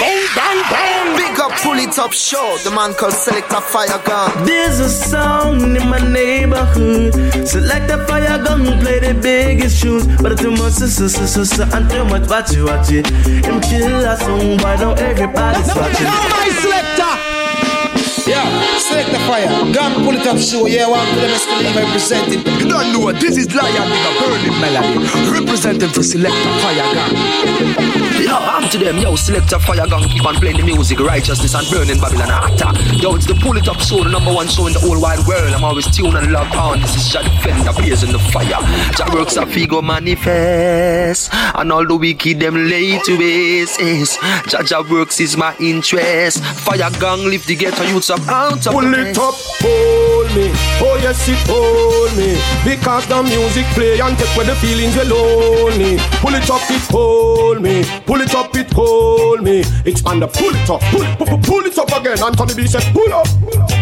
bang, bang, bang. Big up, pull it up, show. The man called Selector Fire Gun. There's a sound in my neighborhood. Select a fire gun, play the biggest tunes. But too much, sister, sister, sister, and too much, watch it, watch it. Him kill a oh, song, why don't everybody watch it? my selector. Yeah, select the fire. Gun pull it up show. Yeah, one for them escalate representing. You don't know what this is Lion with a burning melody. Representing for select the fire gun. Yo, I'm to them, yo, select a fire gun, keep on playing the music, righteousness and burning Babylon hotter. Yo, it's the pull it up show, the number one show in the whole wide world. I'm always tuned and locked on. This is Jah Defender, blazing the fire. Jah works a figo manifest, and all the wicked them lay to waste. Jah Jah works is my interest. Fire gang lift the ghetto youths up out of Pull it up, hold me. Oh yes, it hold me. Because the music play and take away the feelings we're lonely. Pull it up, it hold me. Pull it up, it hold me. Expand up, pull it up, pull it, pull, pull it up again. Anthony B said, pull up. Pull up.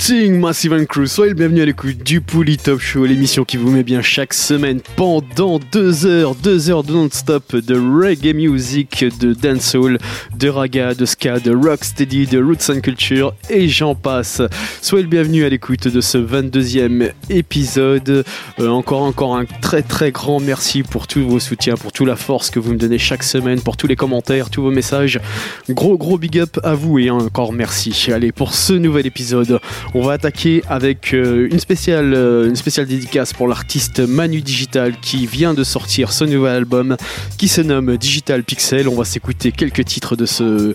Greeting Massive and Crew, soyez le bienvenu à l'écoute du Pouli Top Show, l'émission qui vous met bien chaque semaine pendant deux heures, deux heures de non-stop de reggae music, de dancehall, de raga, de ska, de rocksteady, de roots and culture et j'en passe. Soyez le bienvenu à l'écoute de ce 22e épisode. Euh, encore, encore un très très grand merci pour tous vos soutiens, pour toute la force que vous me donnez chaque semaine, pour tous les commentaires, tous vos messages. Gros gros big up à vous et encore merci. Allez, pour ce nouvel épisode, on va attaquer avec euh, une, spéciale, euh, une spéciale dédicace pour l'artiste Manu Digital qui vient de sortir son nouvel album qui se nomme Digital Pixel. On va s'écouter quelques titres de, ce,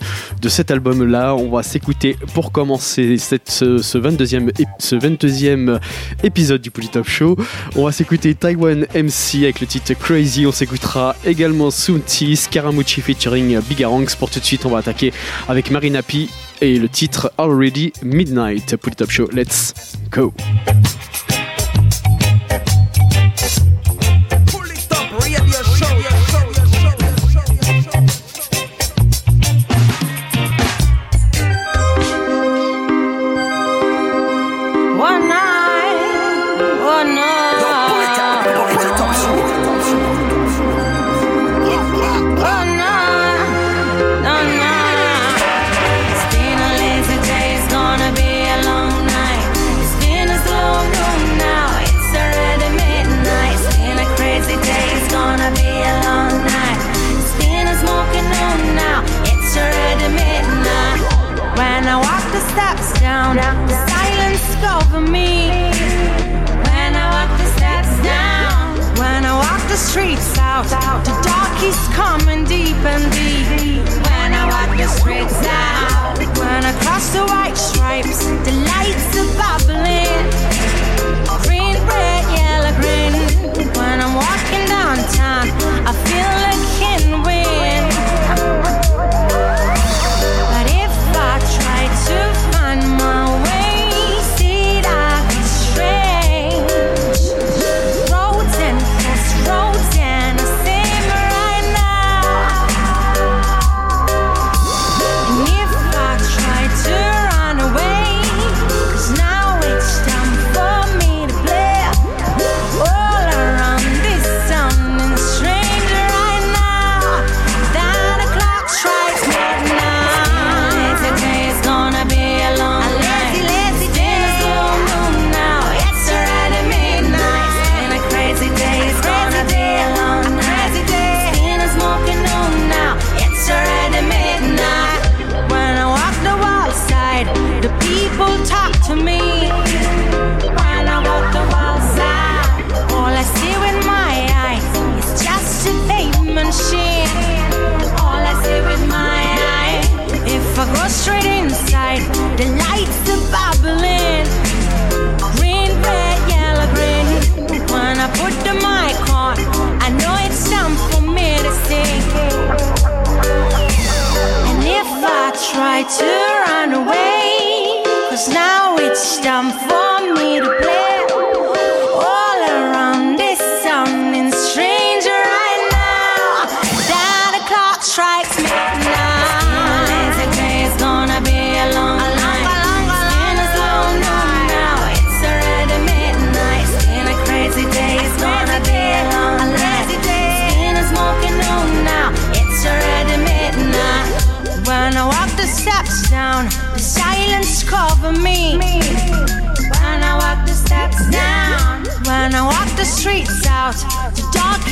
cet album-là. On va s'écouter pour commencer cette, ce, ce 22e, ép- ce 22e épisode du Polytop Show. On va s'écouter Taiwan MC avec le titre Crazy. On s'écoutera également Sunti, Scaramucci featuring Bigarangs. Pour tout de suite, on va attaquer avec Marina P et le titre Already Midnight. Polytop Show, let's go. Coming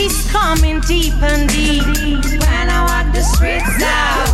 is coming deep and deep when I walk the streets now.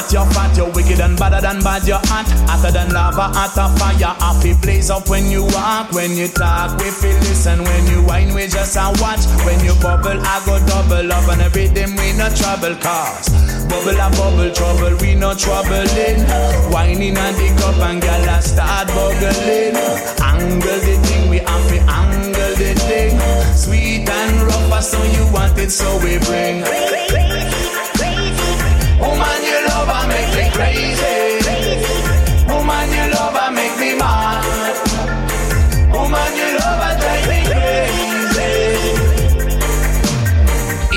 Fit, fat your fat, you're wicked and badder than bad, you're hot, hotter than lava, hotter fire. Happy blaze up when you walk, when you talk, we feel listen. When you whine, we just a watch. When you bubble, I go double up, and every them we no trouble cause. Bubble a bubble trouble, we no troubling. Whining on the cup and gal a start bubbling. Angle the thing, we have to angle the thing. Sweet and rough, so you want it, so we bring. You love, I make me crazy. Woman, you love, I make me mad. Woman, you love, I drive me crazy.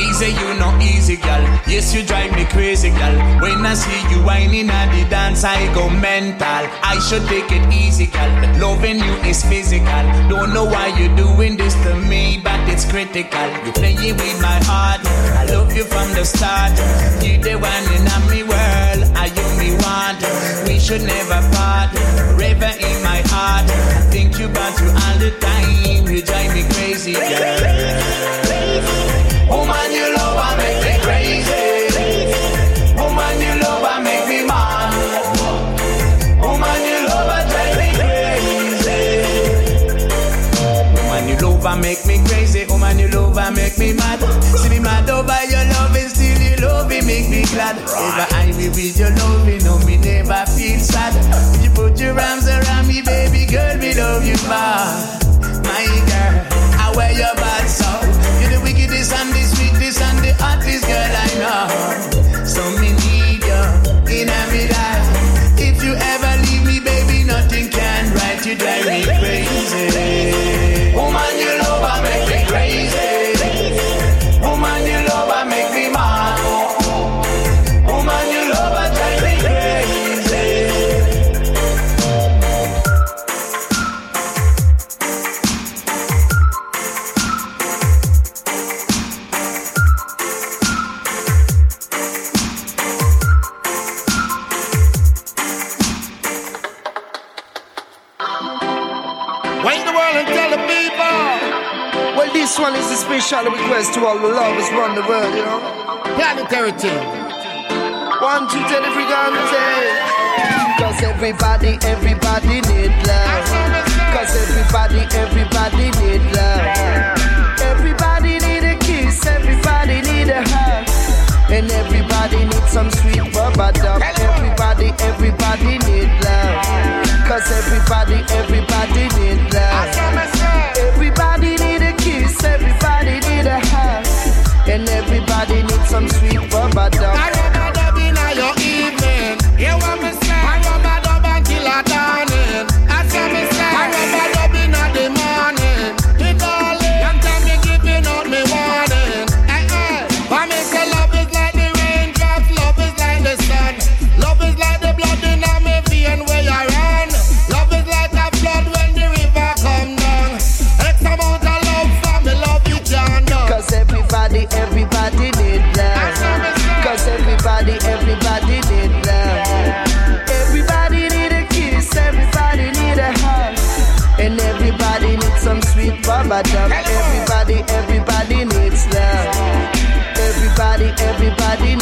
Easy, you know, easy, girl. Yes, you drive me crazy, girl. When I see you whining at the dance, I go mental. I should take it easy, girl. Loving you is physical. Don't know why you're doing this to me, but it's critical. You're playing with my heart. I love you from the start. You're the one in me world. Are you me want? We should never part. River in my heart. I think about you all the time. You drive me crazy, girl. Woman, you love, I make me crazy. Woman, you love, I make me mad. Woman, you love, I drive me crazy. Woman, you love, I make me make me. Ever I be with your love, you know me never feel sad. You put your arms around me, baby girl, me love you bad. My girl, I wear your bad soul. You're the wickedest and the sweetest and the hottest girl I know. So me need you in every life. If you ever leave me, baby, nothing can right. You drive special request to all the lovers around the world, you know. Planetary thing. One, two, every Cause everybody, everybody need love. Cause everybody, everybody need love. Everybody need a kiss, everybody need a hug. And everybody need some sweet bubba dub. Everybody, everybody need love. Cause everybody, everybody need love. Everybody need some sweet. I rubber dub sweet baba. Everybody, everybody needs love. Everybody, everybody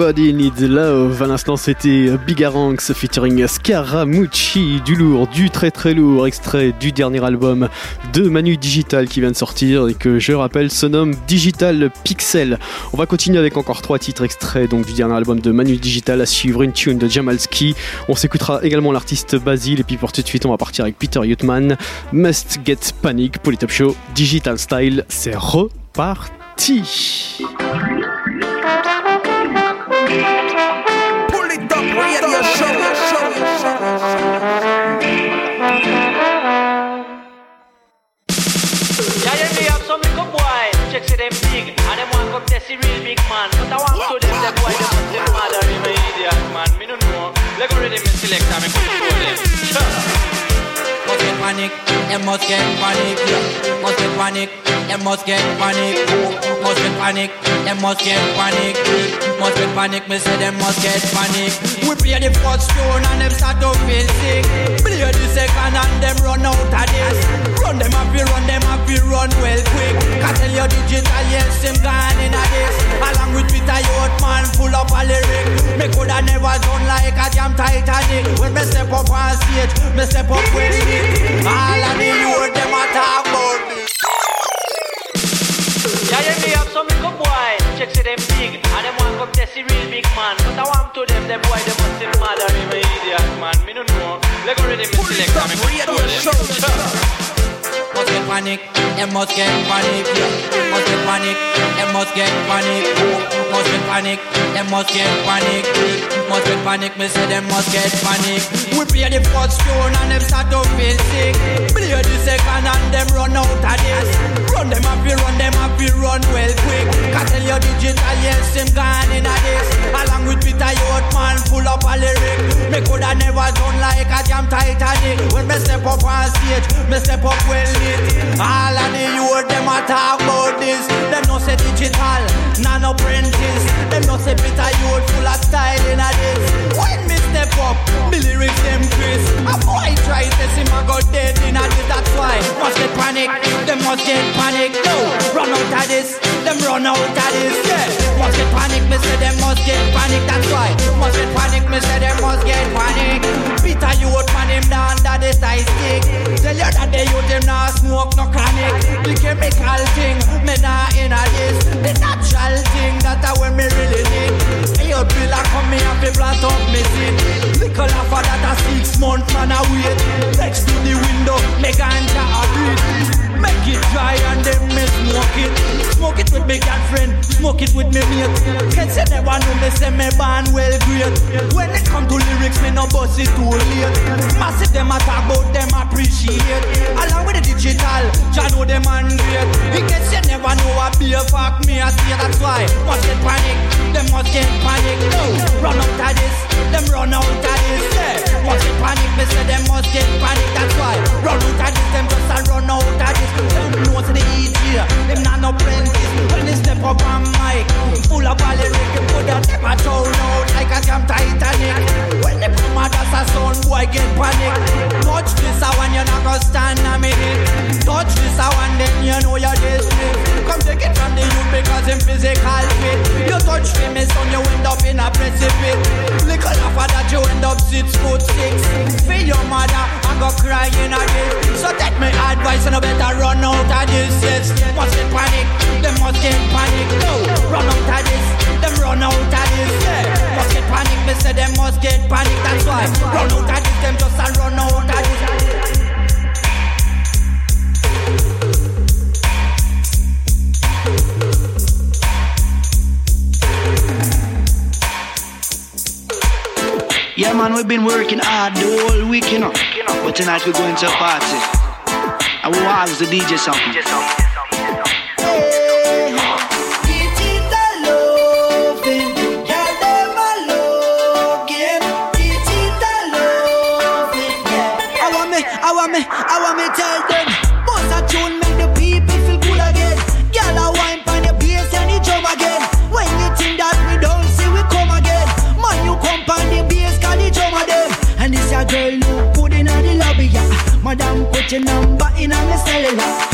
Everybody Needs Love. À l'instant, c'était Bigaranx featuring Scaramucci. Du lourd, du très très lourd. Extrait du dernier album de Manu Digital qui vient de sortir et que je rappelle se nomme Digital Pixel. On va continuer avec encore trois titres extraits donc du dernier album de Manu Digital à suivre une tune de Jamalski. On s'écoutera également l'artiste Basile et puis pour tout de suite, on va partir avec Peter Yutman. Must Get Panic pour Top Show. Digital Style, c'est reparti. Test the real big man. But I want to them the boy, them must them mother in my idiot man. Me no know. Let go ready me select and me put it them. Sure. must get panic, them must get panic, yeah. must get panic, them must get panic, must get panic, them must get panic, must get panic, me say them must get panic. We play the first tune and them start to feel sick. Play the second and them run out of this. Run them up, we run them up, we run well quick. Can tell you digital, yes, them gone in a this. Along with Peter Yacht, man, full up a lyric. Me coulda never done like a damn Titanic. When me step up on stage, me step up with it. All of the youth, them a talk about me. Yeah, yeah, me have some little boy. Check see them big, and them want come test the real big man. But I want to them, them boy, them must them mother in my idiot man. Me no know. Let go ready me select and me put it for them. Sure. Must get panic, them must get panic. yeah. Must get panic, them must get panic. Must get panic, them must get panic. Must get panic, me say them must get panic. We play the first tune and them start to feel sick. Play the second and them run out of this. Run them up, we run them up, we run well quick. Can tell you digital, yes, them gone in a this. Along with Peter Yacht, man, full up a lyric. Me coulda never done like a damn Titanic. When me step up on stage, me step up well lit. All of the youth, them a talk about this. Them no say digital, none apprentice. Them no say Peter Yacht full of style in a this. When me step up, me lyrics them crisp. A boy try to see my go dead in a this. That's why must get panic. Them must get panic. No, run out of this. Them run out of this. Yeah, must get panic. Me say them must get panic. That's why must get panic. Me say them must get panic. Peter Youthman him down under the side stick. Tell you that the youth them not smoke no chronic. The chemical thing me not in a this. The natural thing that I when me really need. Hey, your bill a come me and fi plant up me seed. Little after that a six month man a wait. Next to the window, me ganja a breathe. Make it dry and then me smoke it. Smoke it with me girlfriend, smoke it with me mate. Kids say never know me say me born well great. When it come to lyrics, me no bust it too late. Massive them a talk about them appreciate. Along with the digital, ya know them man great. In case you never know a be a fuck me a say that's why. Must get panic, them must get panic. No, run out of this, them run out of this. Yeah. Must get panic, me say them must get panic. That's why run out of this, them just a run out of this. No the them. When they step mic, full you put that Titanic. When they get panic. Touch this one, you're not stand a minute. Touch this one, then you know you're desperate. Come take it from the youth because physical fit. You touch son, you end up in a precipice. Little that, you end up six foot six. Feel your mother, I go crying again. So take my advice and I better run out of this system. Must get panic, them must get panic. No, run out of this, them run out of this. Yeah. Must get panic, me say them must get panic. That's why run out of this, them just a run out of this. Yeah, man, we've been working hard the whole week, you know. But tonight we're going to a party. I was the DJ something. DJ something. your number in on my cellular.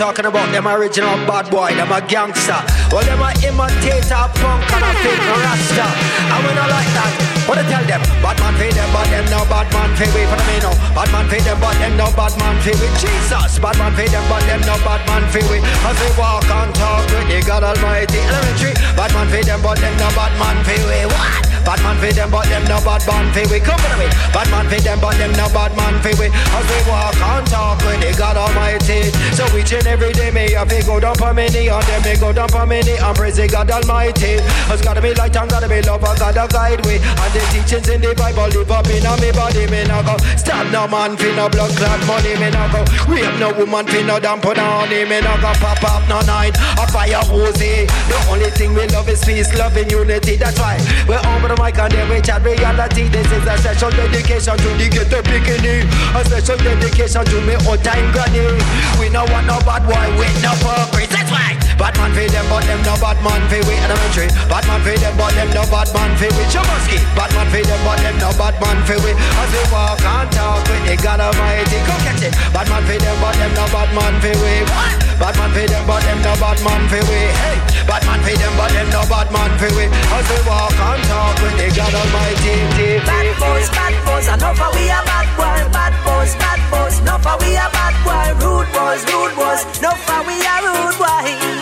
talking about them original bad boy, them a gangster. Well, them a imitator, punk and a fake rasta. I we not like that. What I tell them? Bad man pay them, but them no bad man pay we for me no. Bad man pay them, but them no bad man pay we. Jesus, bad man pay them, but them no bad man pay we. As we walk and talk with the God Almighty elementary. Bad man pay them, but them no bad man pay we. What? Bad man for them, but them no bad man for we. Come with me. Bad man for them, but them no bad man for we. As we walk and talk with the God Almighty. So each and every day me have to go down for many, and them me go down for many, and praise the God Almighty. It's gotta be light and gotta be love and gotta guide we. And the teachings in the Bible live up in me body. Me no go stab no man for no blood clot money. Me no go rape no woman for no damn put on honey. Me no go pop up no nine. A fire hose. The only thing we love is peace, love and unity. That's why we're humble mic and then we chat reality. This is a special dedication to the ghetto bikini. A special dedication to me old time granny. We no want no bad boy with no purpose. That's why. Bad man for them, but them no bad man for we elementary. Bad man for them, but them no bad man for we Jamalski. Bad man for them, but them no bad man for we. As we walk and talk with the God Almighty, go catch it. Bad man for them, but them no bad man for we. What? Bad man for them, but them no bad man for we. Hey, bad man for them, but them no bad man for we. As we walk and talk with the God Almighty. Bad boys, bad boys, enough we a bad boy. Bad boys, bad boys, enough we a bad boy. Rude boys, rude boys, enough we a rude boy.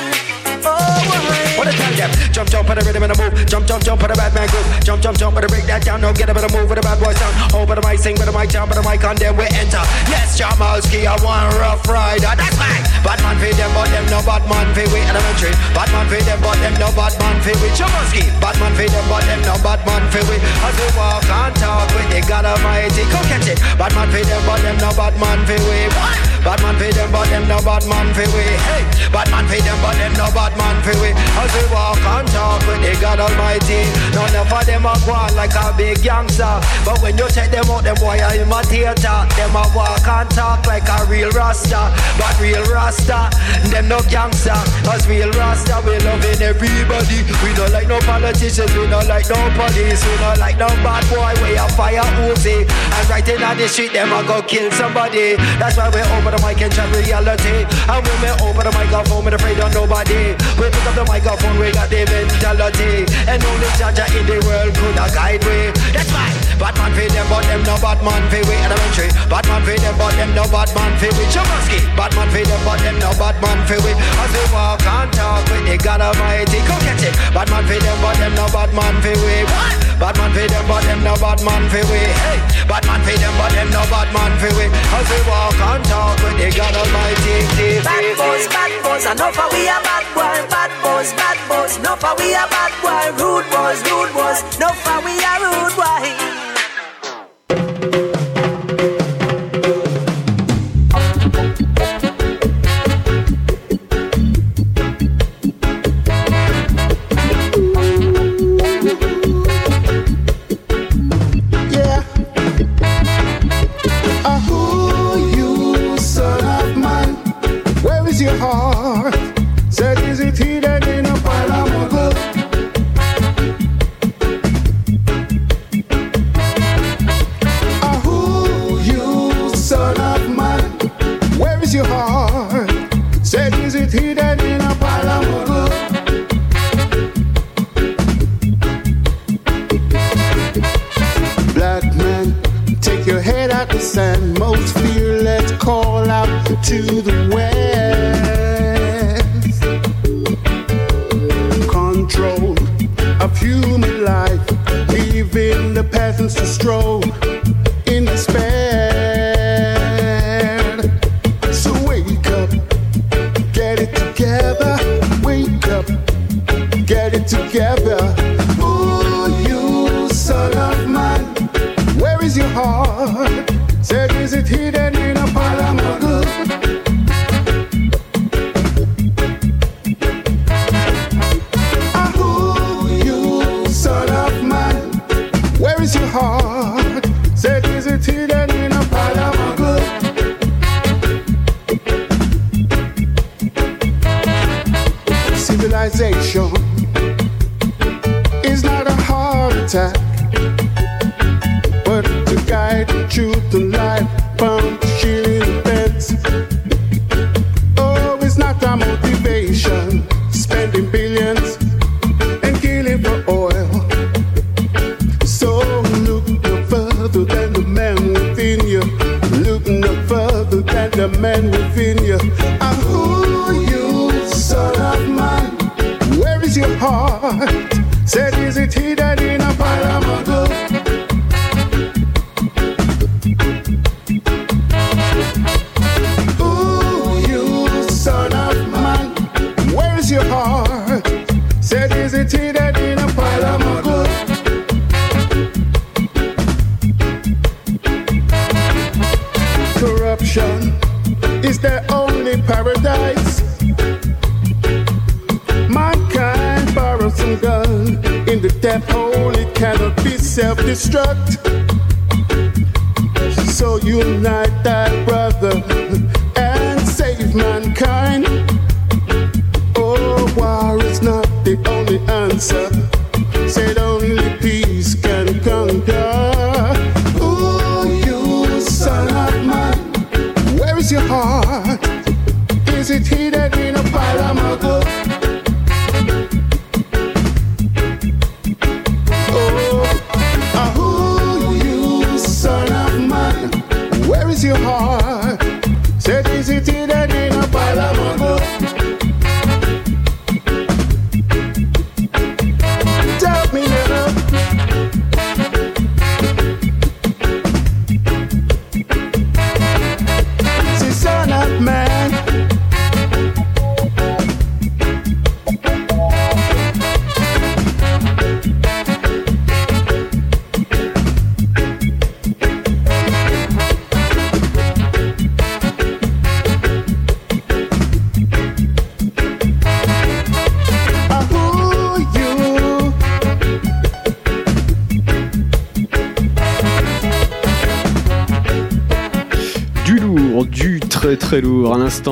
Oh. Wanna tell them, jump, jump, put a rhythm in the move. Jump, jump, jump, put a bad man groove. Jump, jump, jump, put a break that down. Now get a bit move with a bad boy sound. Over the mic, sing with the mic, jump with the mic, and then we enter. Yes, Jamalski, I want rough rider. That's right. Bad man for them, but them no bad man for we elementary. Bad man for them, but them no bad man for we Jamalski. Bad man for them, but them no bad man for we. As we walk and talk with the God Almighty, come catch it. Bad man for them, but them no bad man for we. Bad man for them, but them no bad man for we. Hey, bad man for them, but them no bad man for we. As we walk and talk with the God Almighty, none of them a go on like a big gangster. But when you check them out, them boy are imitator. Them a walk and talk like a real rasta. But real rasta, them no gangster. As real rasta, we loving everybody. We don't like no politicians, we don't like no police, we don't like no bad boy. We a fire Uzi. And right in on the street, them a go kill somebody. That's why we over the mic and chat reality. And when we over the microphone, we afraid of nobody. We pick up the microphone, we got the mentality. And only Jaja in the world could a guide we. That's why. Bad man for them, but them no bad man for we elementary. Bad man for them, but them no bad man for we Jamalski. Bad man for them, but them no bad man for we. As we walk and talk with the God Almighty, come catch it. Bad man for them, but them no bad man for we. What? Bad man for them, but them no bad man for we. Hey, bad man for them, but them no bad man for we. As we walk and talk with the God Almighty. Bad boys, bad boys, enough we a bad boy. Bad boys, bad boys, enough of we a bad boy. Rude boys, rude boys, enough of we a rude boy. Yeah. Ah, to the west.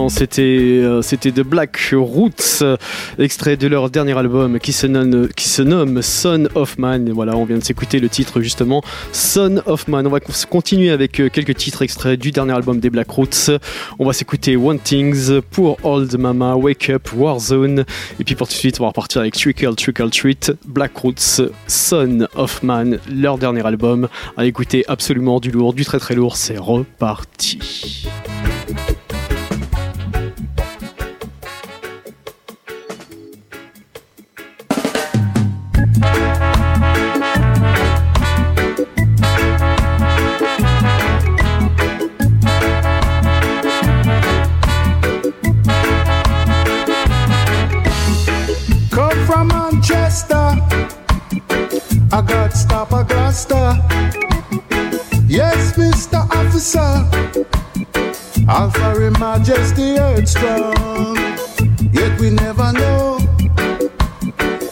C'était euh, c'était The Black Roots, extrait de leur dernier album qui se nomme Son of Man. Et voilà, on vient de s'écouter le titre justement Son of Man. On va con- continuer avec euh, quelques titres extraits du dernier album des Black Roots. On va s'écouter One Things pour Old Mama, Wake Up, Warzone. Et puis pour tout de suite, on va repartir avec Trickle Trickle Treat, Black Roots, Son of Man, leur dernier album. À écouter absolument du lourd, du très très lourd. C'est reparti. I got stop Augusta. Yes, Mr. Officer. Alpha in Majesty Earth strong. Yet we never know.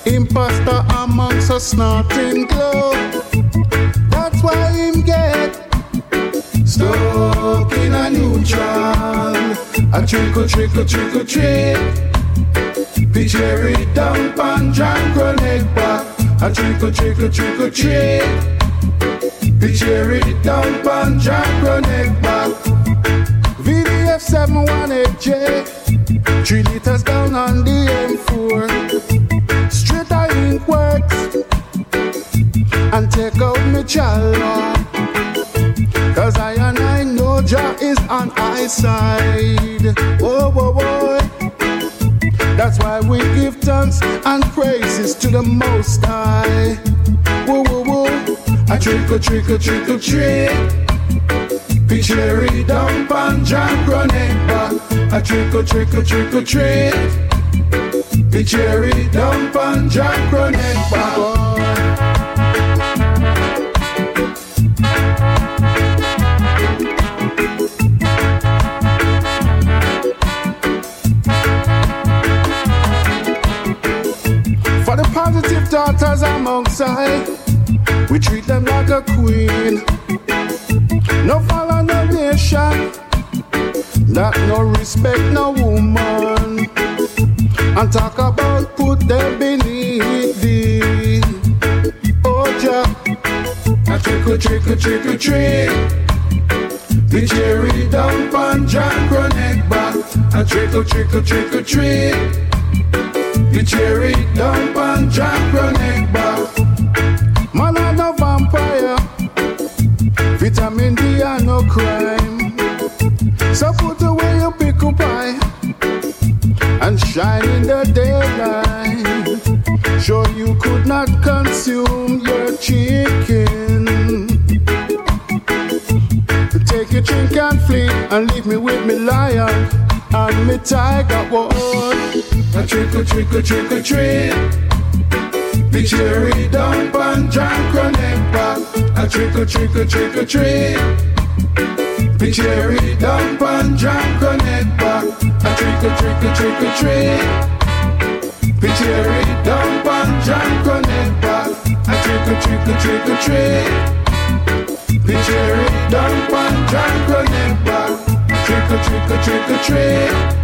Imposter amongst us snorting glow. That's why him get stuck in a neutral. A trick or trick or trick. Picture it down pan John Connect back. A trick or trick or trick. Picture it down pan John Connect back. VDF 718J. Three liters down on the M4. Straight I ink works. And take out me chala. Cause I and I know Jah is on I side. Whoa. Why we give thanks and praises to the Most High. Whoa, whoa, whoa. A trick or trick or trick or trick. Picture down pan Connect back. A trick or trick or trick or trick. Picture down pan Connect back. Daughters amongst I, we treat them like a queen. No follow no nation, that no respect no woman, and talk about put them beneath thee. Oh, Jah, a trick or trick or trick or trick. The cherry down pan John Connect back. A trick or trick or trick or trick. The cherry down pan John Connect back. Man a no vampire. Vitamin D and no crime. So put away your pickle pie and shine in the daylight. Sure you could not consume your chicken. Take your drink and flee and leave me with me lion and me tiger. Whoa. Trickle, trick or trick or trick or trick. The cherry dump pan John Cronempa. A trick or trick or trick or trick. The cherry dump pan John Cronempa. A trick or trick or trick or trick. The cherry dump pan John Cronempa. A trick or trick or trick or trick. The cherry down pan Trick or trick or trick or trick.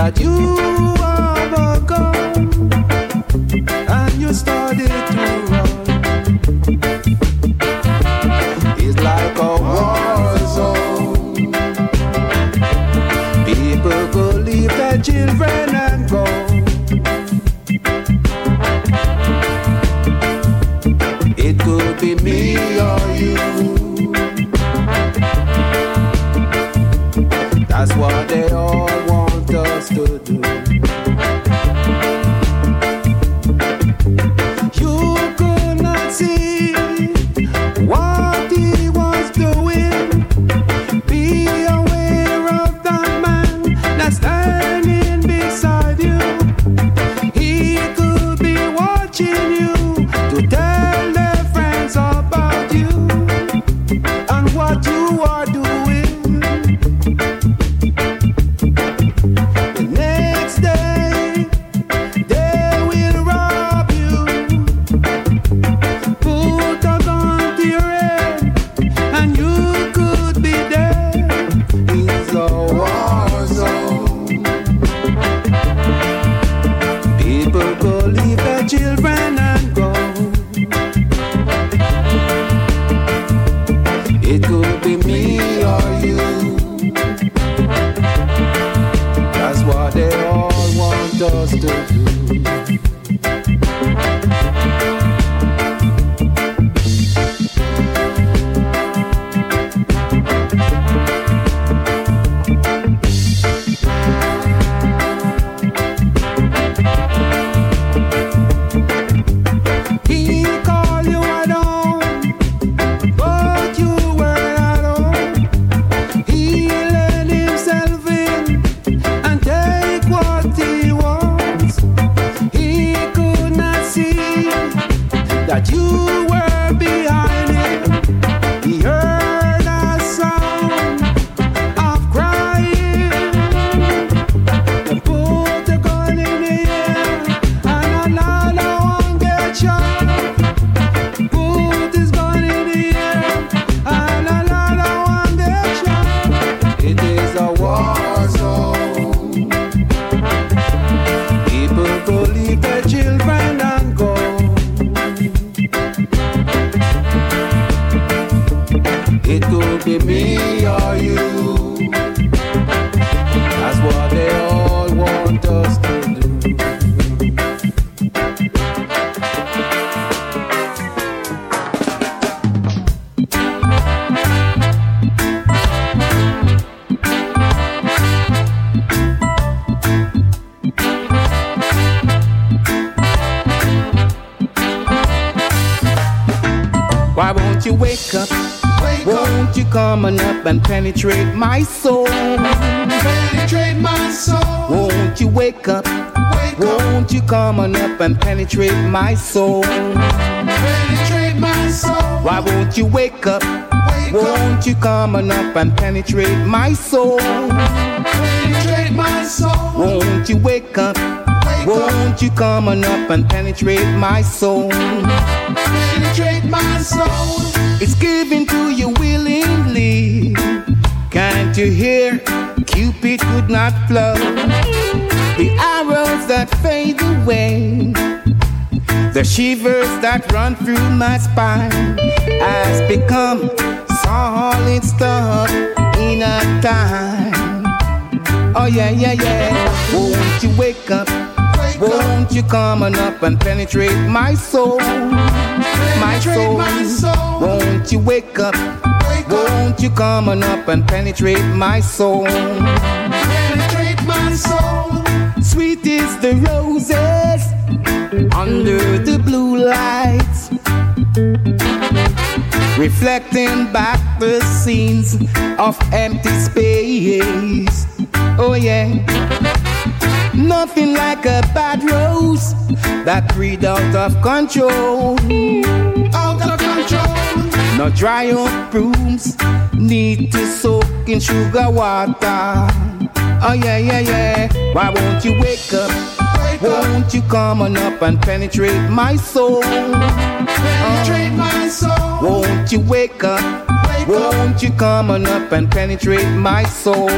that you penetrate my soul? Penetrate my soul. Why won't you wake up? won't you come on up and penetrate my soul? Penetrate my soul. Won't you wake up? won't you come on up and penetrate my soul? Penetrate my soul. It's given to you willingly. Can't you hear? Cupid could not flow. The arrows that fade away. The shivers that run through my spine has become solid stuff in a time. Oh yeah, yeah, yeah. Won't you wake up? Won't you come on up and penetrate my soul? My soul. Won't you wake up? Won't you come on up and penetrate my soul? Penetrate my soul. Sweet is the roses under the blue lights, reflecting back the scenes of empty space. Oh yeah. Nothing like a bad rose that breed out of control. Out of control. No dry up brooms need to soak in sugar water. Oh yeah, yeah, yeah. Why won't you wake up? Won't you come on up and penetrate my soul? Penetrate my soul. Won't you wake up? won't you come on up and penetrate my soul?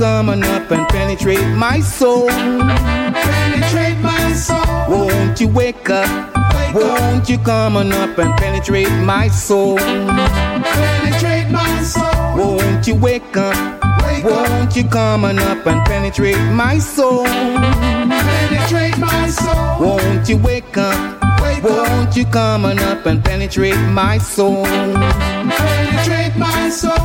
On up and penetrate my soul? Penetrate my soul. Won't you wake up? Won't you come on up and penetrate my soul? Penetrate my soul. Won't you wake up? Won't you come on up and penetrate my soul? Penetrate my soul. Won't you wake up? Won't you come on up and penetrate my soul? Penetrate my soul.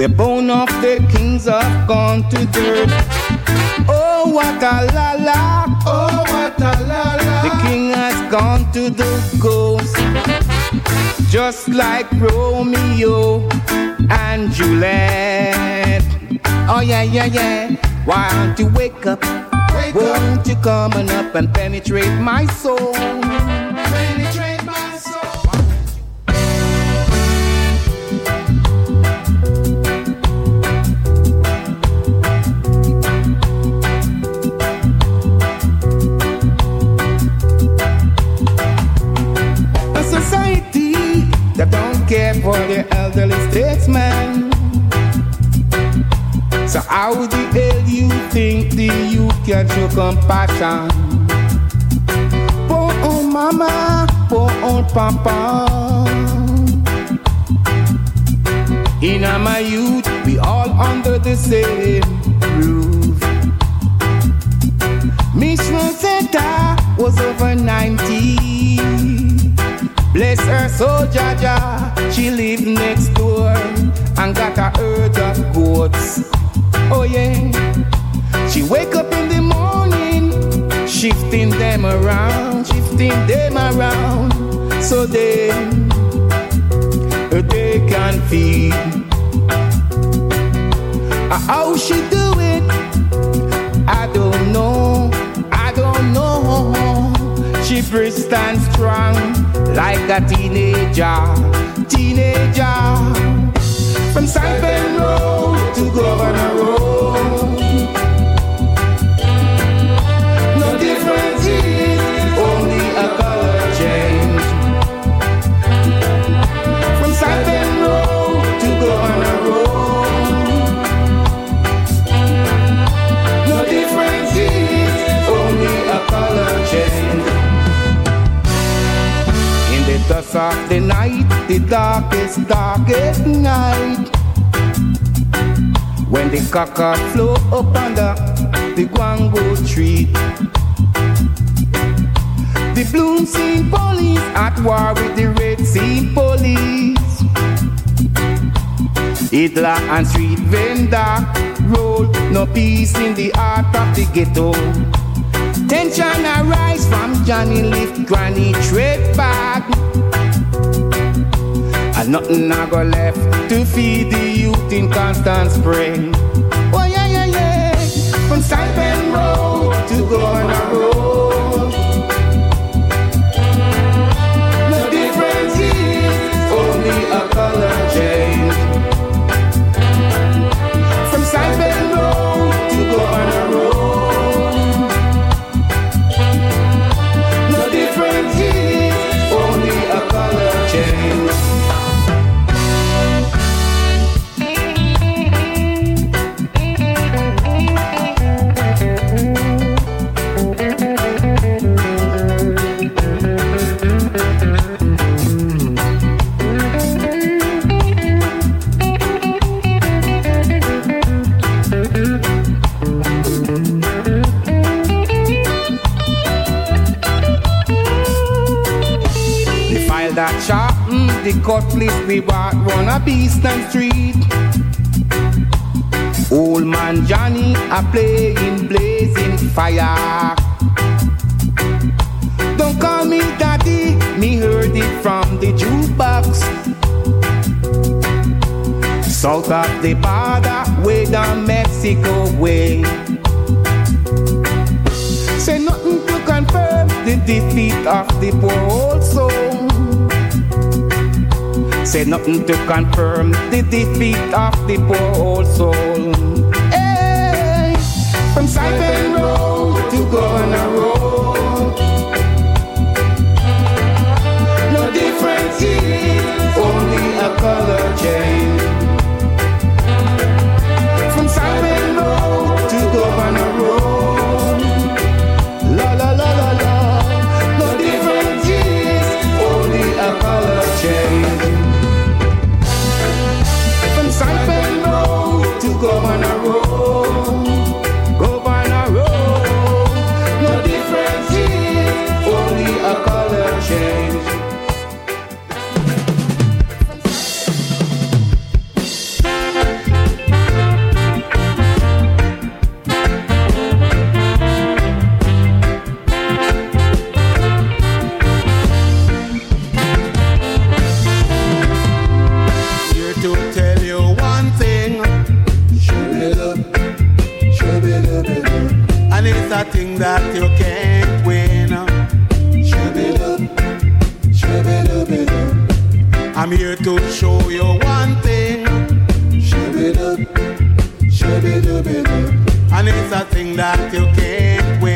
The bone of the kings have gone to dirt. Oh, what a la la. Oh, what a la la. The king has gone to the ghost. Just like Romeo and Juliet. Oh, yeah, yeah, yeah. Why don't you wake up? Won't you come on up and penetrate my soul? Penetrate for the elderly statesman. So how the hell you think the youth can show compassion? Poor old mama, poor old papa. In my youth, we all under the same roof. Miss Rosetta was over 90. Bless her soul, Jaja. She lived next door and got a herd of goats. Oh yeah. She wake up in the morning, shifting them around, shifting them around, so they they can feed. Uh, How she do it? I don't know. I don't know. She brisk and strong like a teenager, teenager. From Saipan Road to Governor Road. The of the night, the darkest, darkest night. When the caca flow up under the guango tree. The blue sea police at war with the red sea police. Hitler and street vendor roll no peace in the heart of the ghetto. Tension arise from Johnny lift granny trade bag. Nothing I got left to feed the youth in constant spring. Oh yeah, yeah, yeah. From Saipan Road to Governor Road. Cutlass we bought run a Beeston Street. Old man Johnny a playing blazing fire. Don't call me daddy, me heard it from the jukebox. South of the border, way down Mexico way. Say nothing to confirm the defeat of the poor Say nothing to confirm the defeat of the poor old soul. Hey, from Saipan I'm here to show you one thing. And it's a thing that you can't win.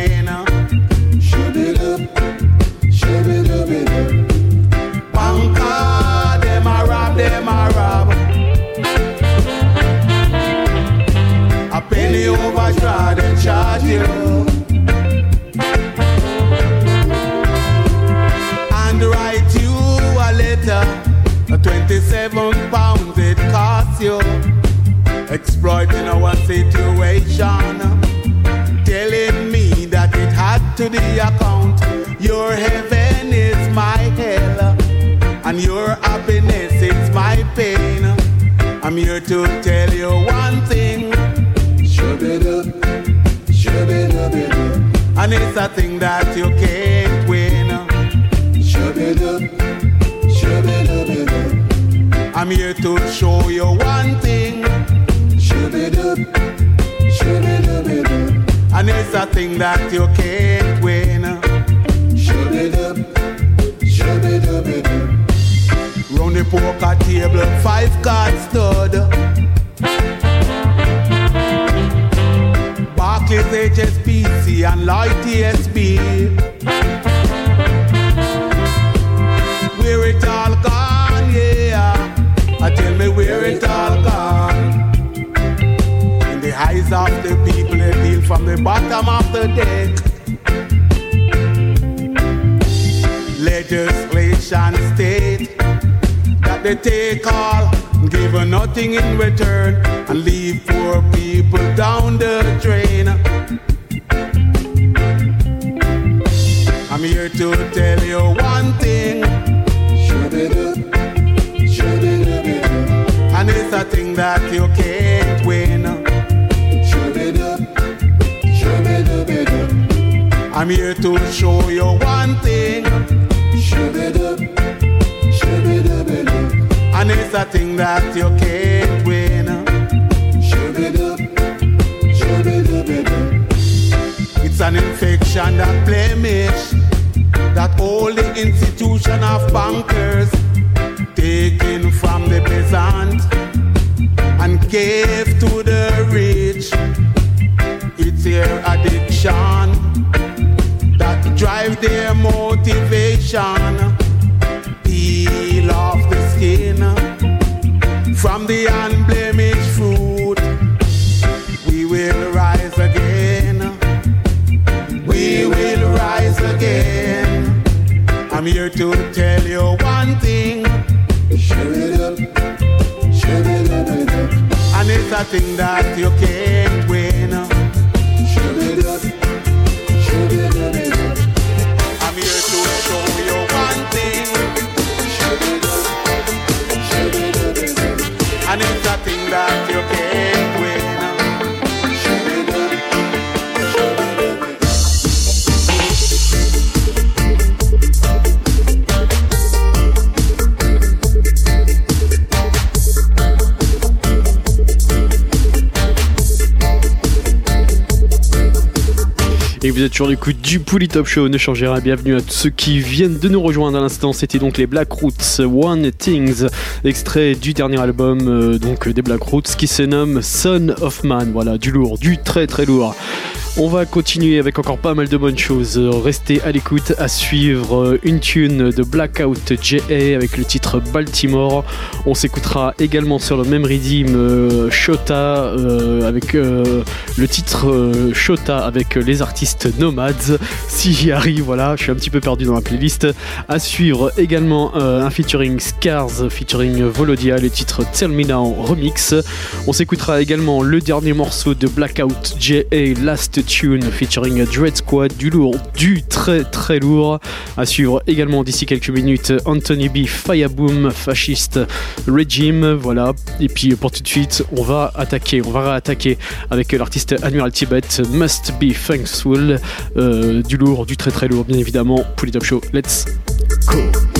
I'm here to tell you one thing. And it's a thing that you can't win. I'm here to show you one thing. And it's a thing that you can't win. Poker table, five cards stood. Barclays, HSBC, and Lloyd TSB. Where it all gone, yeah. I tell me where it all gone. In the eyes of the people, they deal from the bottom of the deck. Legislation state they take all, give nothing in return, and leave poor people down the drain. I'm here to tell you one thing. And it's a thing that you can't win. I'm here to show you one thing. A thing that you can't win. It's an infection that blemish that all the institution of bankers taken from the peasant and gave to the rich. It's their addiction that drive their motivation. From the unblemished fruit. We will rise again. We will rise again. I'm here to tell you one thing. Shut it up, shut it up, it up. And it's a thing that you can't win. That êtes sur l'écoute du Pouli Top Show, ne changez rien, bienvenue à tous ceux qui viennent de nous rejoindre à l'instant, c'était donc les Black Roots One Things, extrait du dernier album euh, donc des Black Roots qui se nomme Son of Man, voilà, du lourd, du très très lourd. On va continuer avec encore pas mal de bonnes choses. Restez à l'écoute, à suivre euh, une tune de Blackout JA avec le titre Baltimore. On s'écoutera également sur le même rythme euh, Shota euh, avec le titre Shota avec les artistes Nomads. Si j'y arrive, voilà, je suis un petit peu perdu dans la playlist. À suivre également un featuring Scars featuring Volodia, le titre Tell Remix. On s'écoutera également le dernier morceau de Blackout JA Last Tune featuring Dread Squad, du lourd, du très très lourd. À suivre également d'ici quelques minutes Anthony B, Fireboom, Fasciste Regime, voilà. Et puis pour tout de suite, on va attaquer, on va réattaquer avec l'artiste Admiral Tibet, Must Be Thankful, euh, du lourd, du très très lourd, bien évidemment. Pour les Top Show, let's go!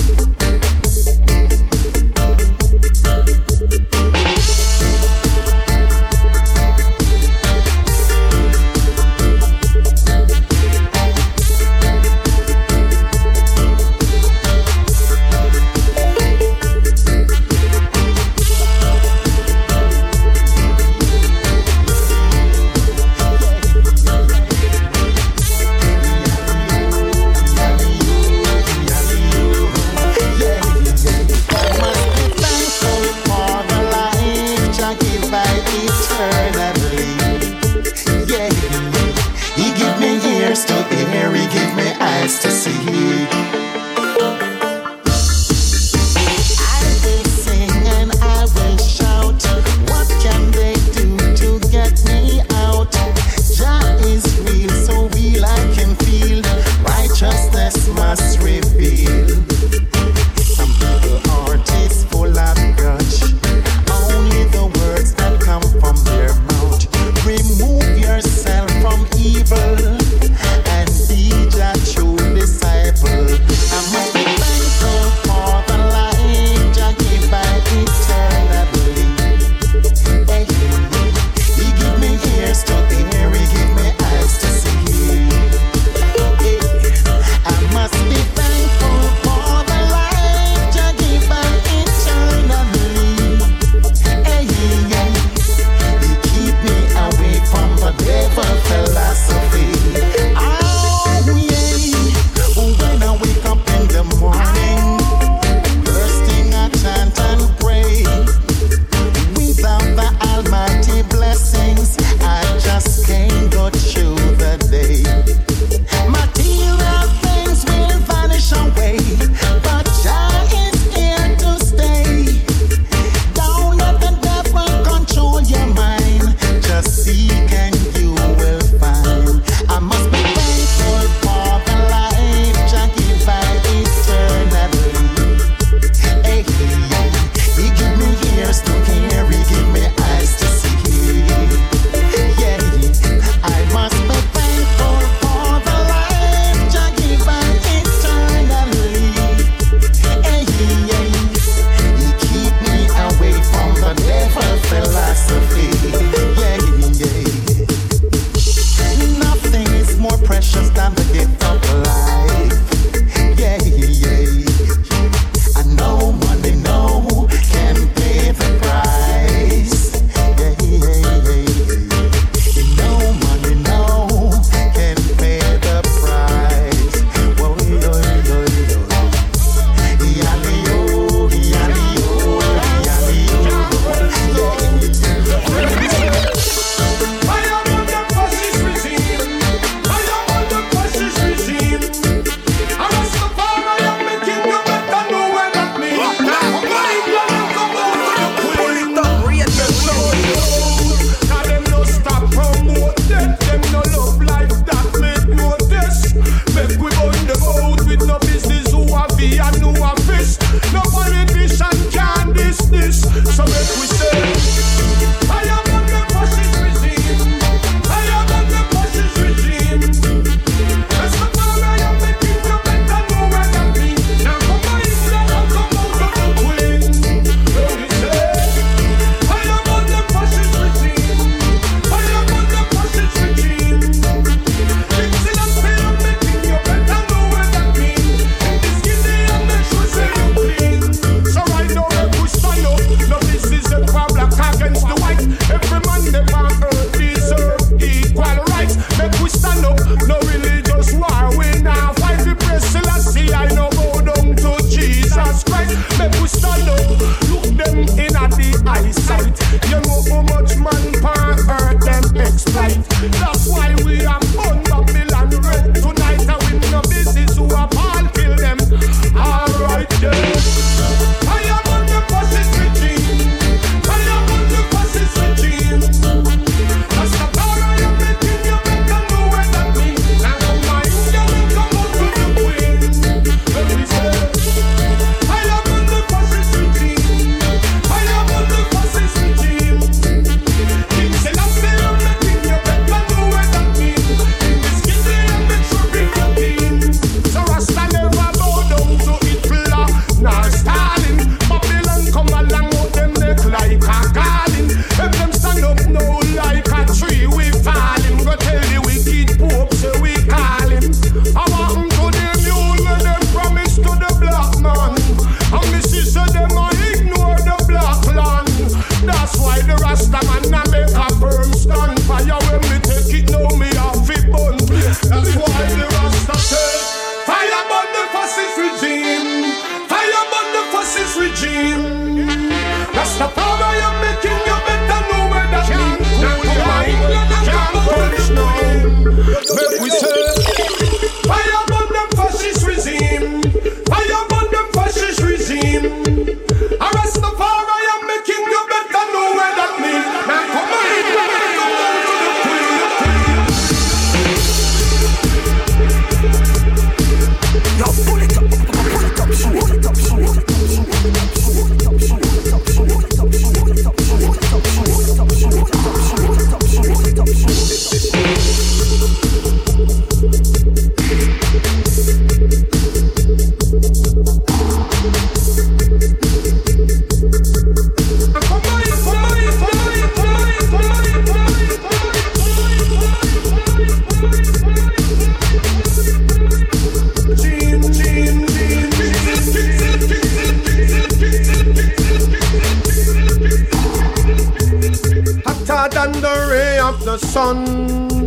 than the ray of the sun.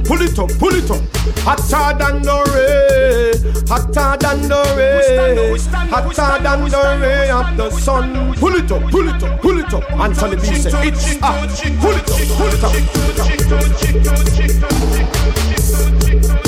Pull it up, pull it up. Hotter than the ray, hotter than the ray, hotter than the ray of the sun. Pull it up, pull it up, pull it up. And Sonny B said, it's up. It up, pull it up, pull it up.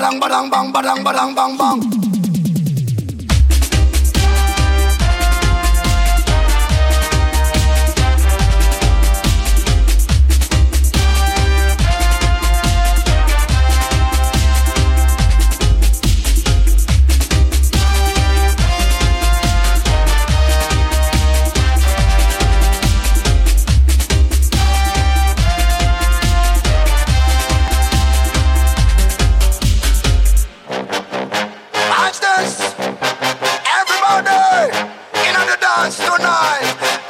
badang badang bang badang badang bang bang. dance tonight.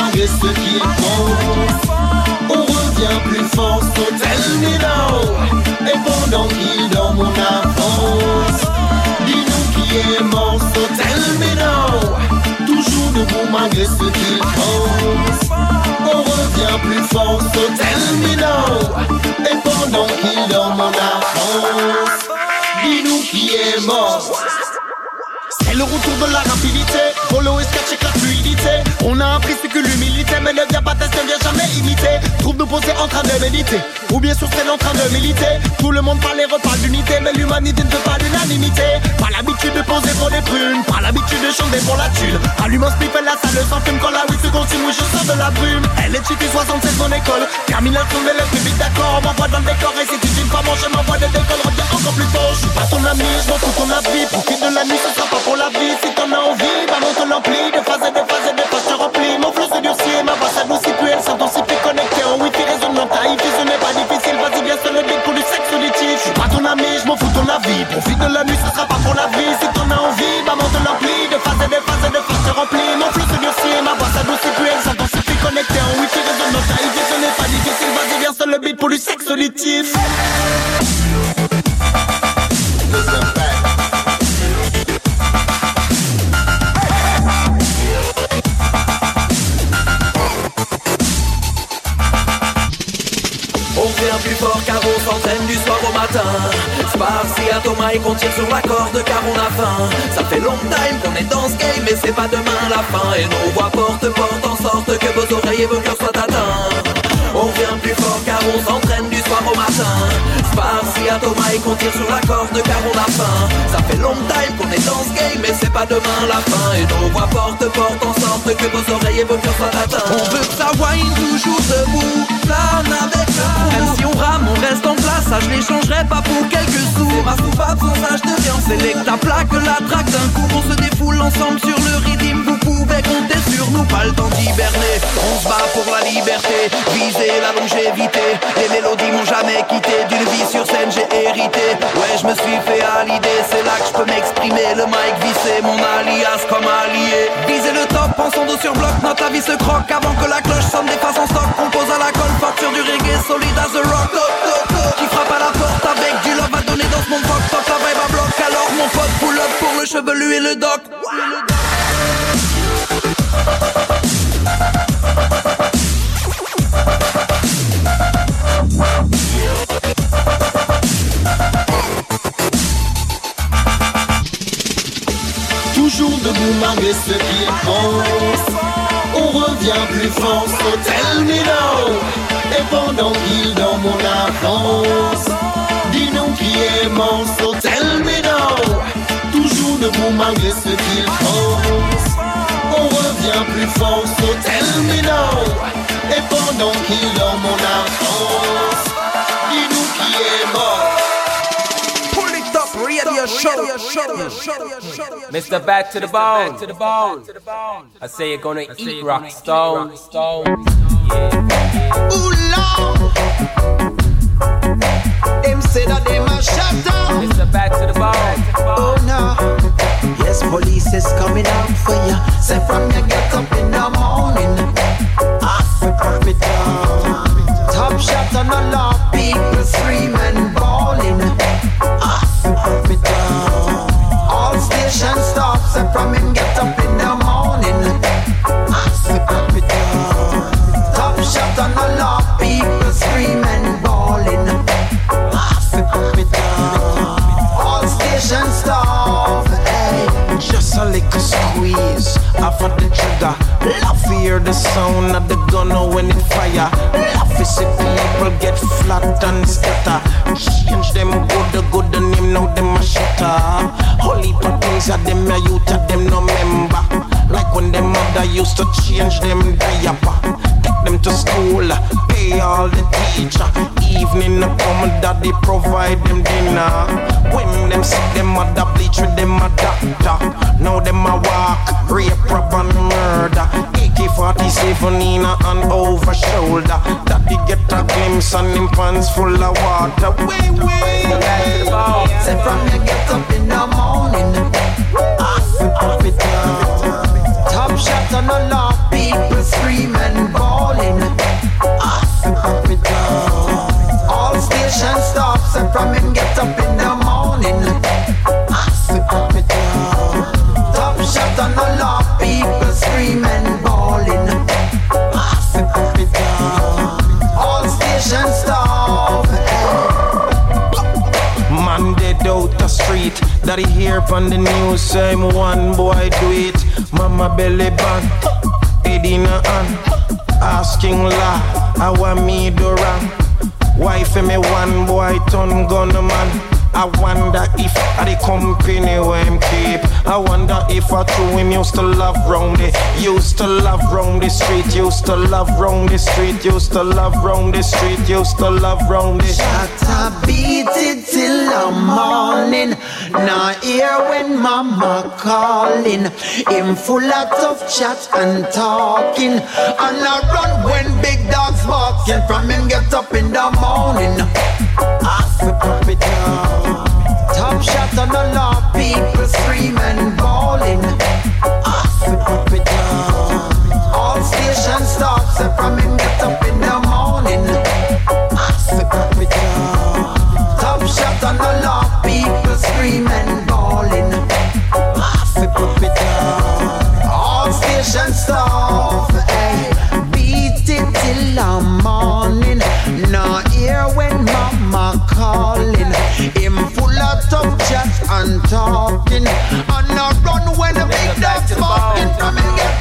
Malgré ce qu'ils pensent. On revient plus fort, so tell me now. Et pendant qu'ils dorment, on avance. Dis-nous qui est mort, so tell me now. Toujours debout malgré ce qu'ils pensent. On revient plus fort, so tell me now. Et pendant qu'ils dorment, on avance. Dis-nous qui est mort. C'est le retour de la rapidité, follow et sketch avec la fluidité. On a appris ce que l'humilité, mais ne viens pas tester, ne viens jamais imiter. Trouve nous poser en train de méditer, ou bien sur scène en train de militer. Tout le monde parle et reparle d'unité, mais l'humanité ne veut pas l'unanimité. Pas l'habitude de poser pour les prunes, pas l'habitude de chanter pour la thune. Allume un spliff et la salle sans fume quand la weed se continue, je sors de la brume. Elle est cheatée 67 mon école, termine la tournée, le vite d'accord. On m'envoie dans le décor et si tu dis pas mon je m'envoie de décolle, reviens encore plus tôt. Je suis pas ton ami, je m'en fous ton avis. Profite de la nuit, ce sera pas pour Si t'en as envie, balance ton ampli. De phase et de phase et de phase, je remplis. Mon flow se durcit, ma voix s'adoucit, puis elle s'intensifie. Connecté en wifi, résonnement, taillé, ce n'est pas difficile. Vas-y, viens sur le beat pour du sexe auditif. Je suis pas ton ami, je m'en fous ton avis. Profite de la nuit, ce sera pas pour la vie. Si t'en as envie, balance ton ampli. De phase et de phase et de phase, je remplis. Mon flow se durcit, ma voix s'adoucit, puis elle s'intensifie. Connecté en wifi, résonnement, taillé, ce n'est pas difficile. Vas-y, viens sur le beat pour du sexe auditif. Et qu'on tire sur la corde car on a faim. Ça fait long time qu'on est dans ce game, mais c'est pas demain la fin. Et nos voix porte porte en sorte que vos oreilles et vos cœurs soient atteints. On vient plus fort car on s'entraîne du soir au matin. Thomas et qu'on tire sur la corde car on a faim. Ça fait long time qu'on est dans ce game, mais c'est pas demain la fin. Et nos voix porte porte en sorte que vos oreilles et vos cœurs soient atteints. On veut que ça wine toujours debout, Même si on rame, on reste en place, ça je les changerai pas pour quelques sous. Ma soupape sans âge de rien, c'est ta plaque, la traque d'un coup. On se défoule ensemble sur le rythme, vous pouvez compter sur nous, pas le temps d'hiberner. On se bat pour la liberté, viser la longévité. Les mélodies m'ont jamais quitté, d'une vie sur scène j'ai hérité. Ouais, je me suis fait à l'idée, c'est là que je peux m'exprimer. Le mic vissé, mon alias comme allié. Viser le top en son dos sur bloc, notre vie se croque avant que la cloche sonne des faces en stock. Compose à la colle, sur du reggae, solide as a rock. Toc, qui frappe à la porte avec du love à donner dans monde fuck, fuck, la vibe à bloc. Alors mon pote pull up pour le chevelu et le doc. Toujours debout malgré ce qu'ils pensent. On revient plus fort, so tell me. Et pendant qu'ils dorment, on avance. Dis-nous qui est mort, so tell me now. Toujours debout malgré ce qu'ils pensent. On revient plus fort, so tell me now. Et pendant qu'ils dorment, on avance. Dis-nous qui est mort. Pull it up, radio show. Mr. Back to the bone. To the bone. I say you're gonna eat rock stone. Ooh, Lord. Them say that them a shut down. Mr. Back to the bone. Oh no. Police is coming out for ya. Say from you get up in the morning. Daddy provide them dinner. When them sick, them mother bleach with them a doctor. Now them a walk, rape, rob and murder. AK-47 in a hand over shoulder. Daddy get a glimpse and him pants full of water. Way, way. Say from you get up in the morning, off off it down. Top shot on the street. Daddy hear on the news, same one boy do it. Mama belly band, head in a hand. Asking la, how want me do wrong? Wife me one boy turn gunman. I wonder if I the company where him keep. I wonder if I true him used to love round the, used to love round the street, used to love round the street, used to love round the street, used to love round the. Shut up, beat it till the morning. Now hear when mama calling. Him full of chat and talking. And I run when big dogs walking. From him get up in the morning. Off it, pop it down. Top shot on the law, people screaming, bawling.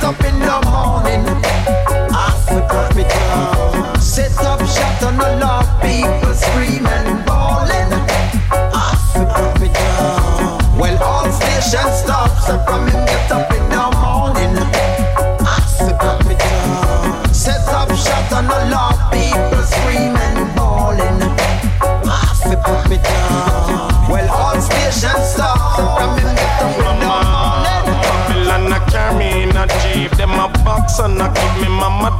Up in the morning.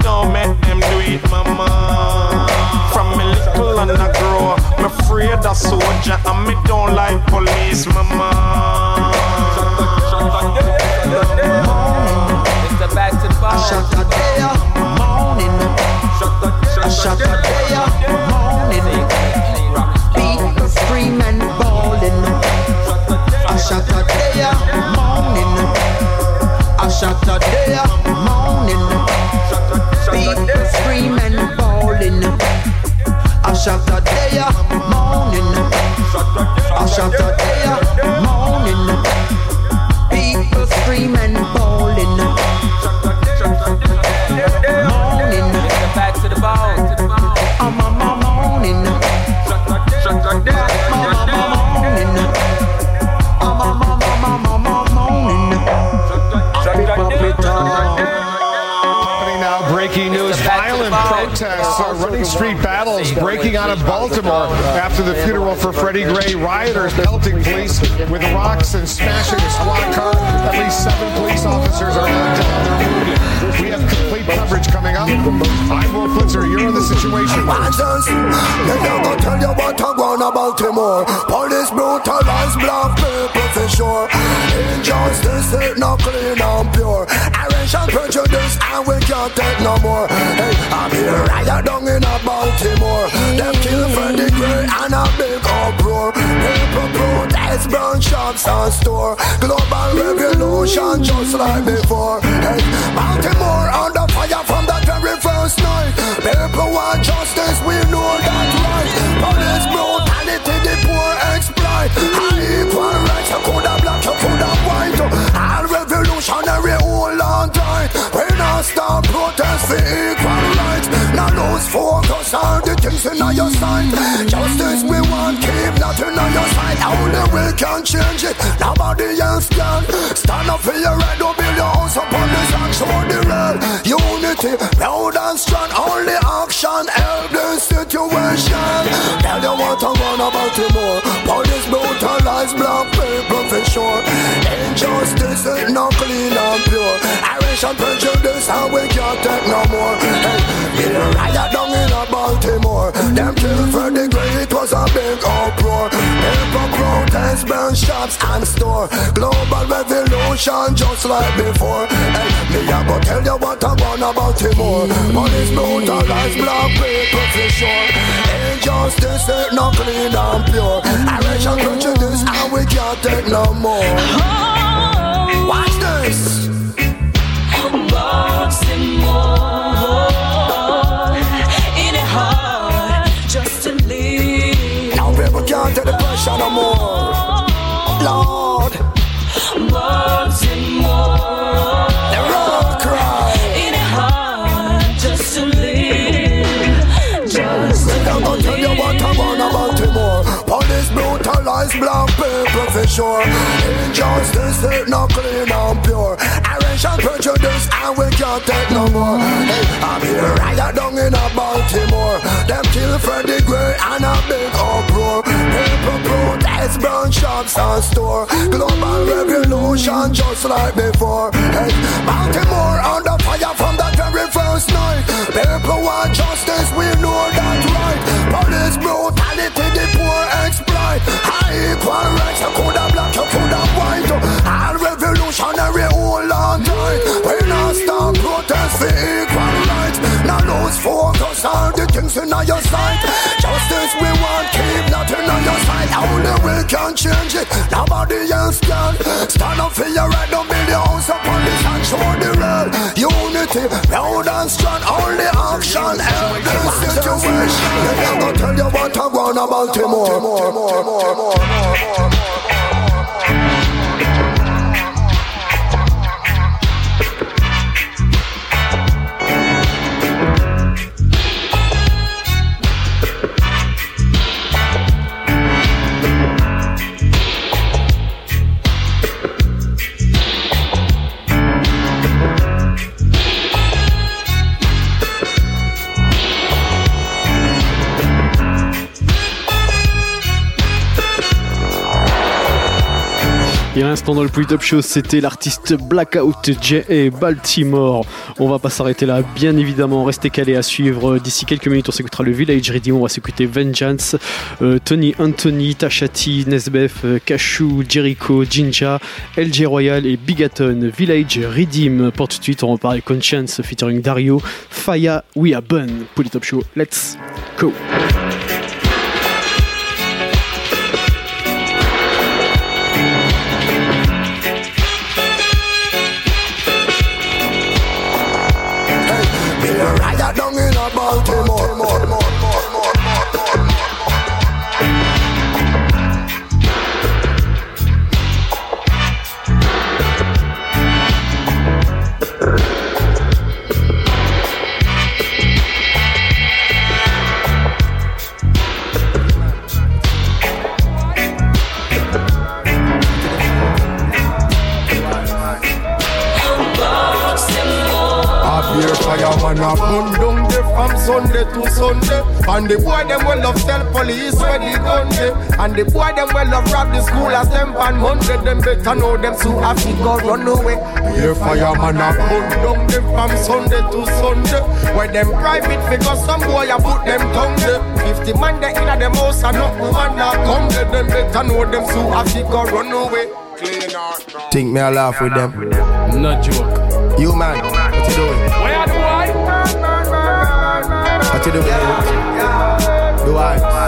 Don't make them do it, mama. From me little and I grow, me afraid of soldier and me don't like police, mama. It's the back to the bone. Shut the day up, morning. Shut the day morning. People screaming, bawling. I shut the day morning. I shut the day morning. People screaming, bawling. I shut the day up, morning. I shut the day up, morning. People screaming, bawling. Morning. Back to the bone. I'm on my morning. Happening protests uh, are running street battles breaking out of Baltimore after the funeral for Freddie Gray. Rioters pelting police with rocks and smashing a squad car. At least seven police officers are now dead. We have complete coverage coming up. I'm Wolf Blitzer. You're on the situation. Answers, they never tell you what I want about Baltimore. Police brutalize black people for sure. Injustice is not clean and pure. Racial prejudice and we can't take no more. Hey, I'm here riot down in a Baltimore. Them kill Freddie Gray and a big uproar. People protest, burn shops and store. Global revolution just like before. Hey, Baltimore under fire from the very first night. People want justice, we know that right. Police brutality, the poor exploit. High equal rights, you coulda black, you coulda white. All revolutionary hold on tight. We not stop protest for equal rights. Now lose focus on the things in your sight. Justice we want, keep nothing on your side. Only we can change it. Nobody else can. Stand up for your right, don't build your house upon this and show the real unity. Proud and strong, only action help the situation. Tell you what I want about you more. Police brutalize black people for sure. Injustice is not clean and pure. Irish and prejudice and we can't take no more. Hey, get a riot down in a Baltimore. Them kill Freddie Gray, it was a big uproar. People protest, burn shops and store. Global revolution just like before. Hey, me a go tell you what I want about Baltimore. Police brutalize black people for sure. Injustice ain't not clean and pure. Irish and prejudice and we can't take no more. Now people can't take the pressure no more. Lord, brutalize black people for sure. Injustice ain't not clean and pure. Irish and prejudice and we can't take no more. Hey, I'm here riot down in a Baltimore. Them kill Freddie Gray and a big uproar. People protest, burn shops and store. Global revolution just like before. Hey, Baltimore under fire from the very first night. People want justice, we know that right. Police brutality, the poor exploit. High equal rights, you coulda black, you coulda white. All revolutionary hold on tight. We not stop protest for equal rights. Now lose focus on the things in your sight. Justice we want, keep nothing on your side. Only we can change it. Nobody else can. Stand up for your right, don't build your house upon this and show the real unity. Proud and strong, only action this situation. I'm gonna tell you what I want about Et l'instant dans le plus top show, c'était l'artiste Blackout J.A. Baltimore. On va pas s'arrêter là, bien évidemment. Restez calés à suivre. D'ici quelques minutes, on s'écoutera le Village Redeem. On va s'écouter Vengeance, euh, Tony Anthony, Tashati, Nesbeth, euh, Kashu, Jericho, Jinja, LJ Royal et Bigaton. Village Redeem. Pour tout de suite, on repart avec Conscience featuring Dario. Faya, We Are Bun. Pour le top show, let's go. Down in a Baltimore. A beer fireman a burn Sunday to Sunday. And the boy them well love tell police where the gun dey. And the boy them well love rob the school as them on Monday. Them better know them so happy go run away. Beer fireman a burn down there from Sunday to Sunday. Where them private figure some boy a put them tongue there. Fifty man they inna them house and not woman a come there. Them better know them so happy go run away. Think me I laugh with them. No joke. You man, what you doing? What you doing? Do I?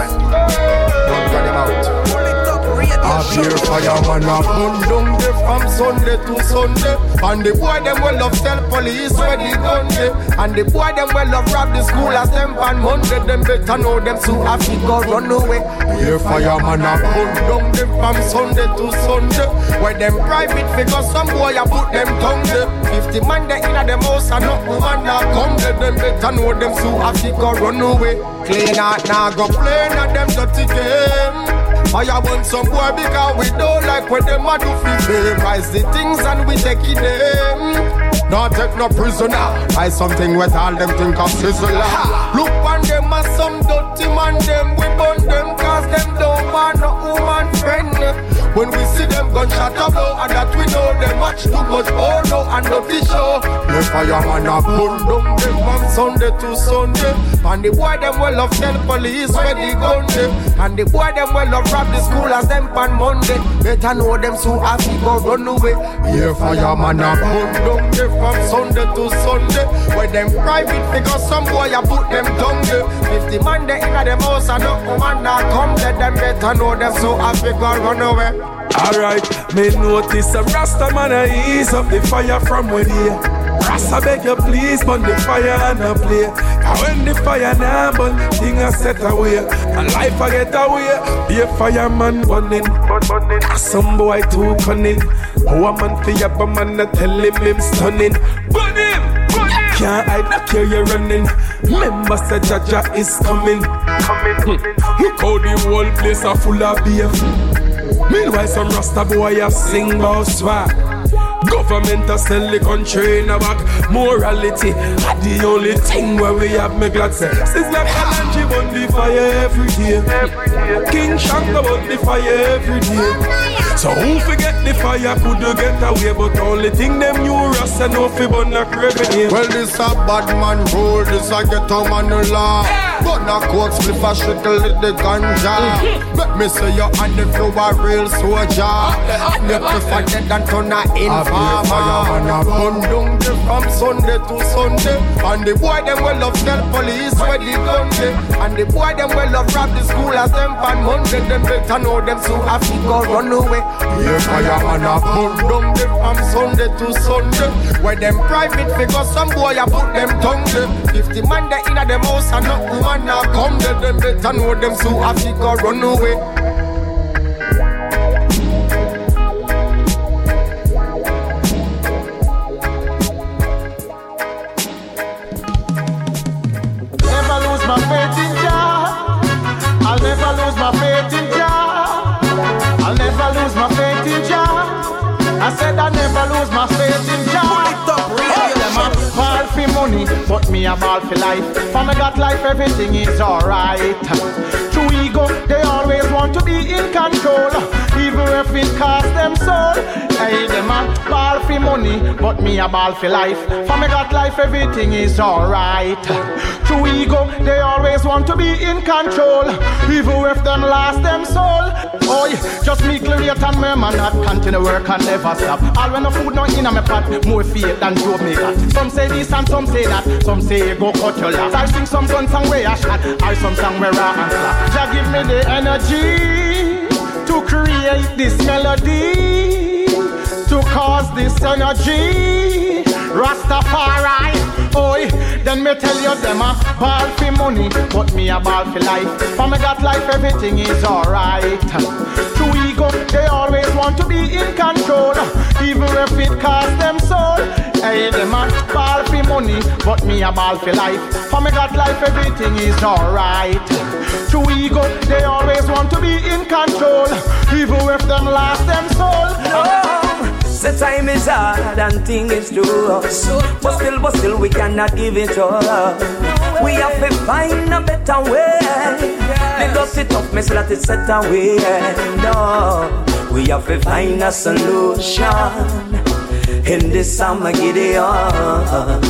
A beer fireman a burn down there from Sunday to Sunday. And the boy them well love tell police where the gun dey. And the boy them well love rob the school as them on Monday. Them better know them so happy go run away. Beer fireman a burn down there from Sunday to Sunday. Where them private figure some boy a put them tongue there. Fifty man they inna them house and not woman a come there. Them better know them so happy go run away. Clean out now go play na them dirty game. Fire burn some boy because we don't like what them a do for them. Rise the things and we take it them. Not take no prisoner. Buy something with all them think of sizzler. Look on them are some dirty man them. We burn them cause them don't want no woman friend. When we see them gunshot a blow and that we know them much too much porno and dirty show. The fireman a burn down them from Sunday to Sunday. And the boy them well love tell police where the gun them. And the boy them well love rob the school as them pan Monday. Better know them so as we go run away. Yeah, fireman a burn down them from Sunday to Sunday. Where them private because some boy a put them down there. Fifty man they inna them house and no woman a come there. Them better know them so as we go run away. Alright, me notice a Rasta man a ease up the fire from where here. Rasta beg you please burn the fire and a play. And when the fire now burn, thing a set away. And life a get away. Be a fireman burning. Some boy too cunning. How a man fi up a man a tell him him stunning. Burn him! Can't hide, not care you running. Remember, say Jaja is coming. Hmm. Coming. Look how the whole place are full of beef. Meanwhile, some Rasta boy have sing about swag. Government a sell the country in a back. Morality, the only thing where we have me glad say. Sizzla Kalonji burn the fire every day. King Shango burn the fire every day. So who forget the fire could you get away, but only thing them new Rasta know fi burn a craving. Well, this a bad man rule, this a ghetto man law. But a coke spliff a trickle with the ganja. Let me see you and if you a real soldier. And you prefer dead than turn a informer. Fireman a burn down the from Sunday to Sunday. And the boy them well love tell police where the gun dey. And the boy them well love rob the school as them pan Monday. Them better know them so have to go run away. Yeah, fireman a burn down the from Sunday to Sunday. Where them private figures, some boy a put them tongue there. Fifty man they inna them house and no woman a come there. Them better know them so go run away. Money, but me a ball for life. For me got life, everything is alright. True ego, they always want to be in control, even if it cost them soul. Hey, them a ball for money, but me a ball for life. For me got life, everything is alright. True ego, they always want to be in control, even if them lost them soul. Oh, just me clear and me man not continue work and never stop. All when the food not in a me pot, more faith than Joe me got. Some say this and some say that, some say go cut your lap. I sing some gun song where I shot, I some song where I and slap. Jah give me the energy to create this melody, to cause this energy. Rastafari, oi, then me tell you them a ball for money, but me a ball for life. For me got life, everything is alright. True ego, they always want to be in control, even if it cost them soul. Hey, them a ball for money, but me a ball for life. For me got life, everything is alright. True ego, they always want to be in control, even if them lost them soul. Oh, the time is hard and thing is true. But still, but still, we cannot give it up. We have to find a better way. The dust it up, me so that it's set away. No, we have to find a solution in this Armageddon.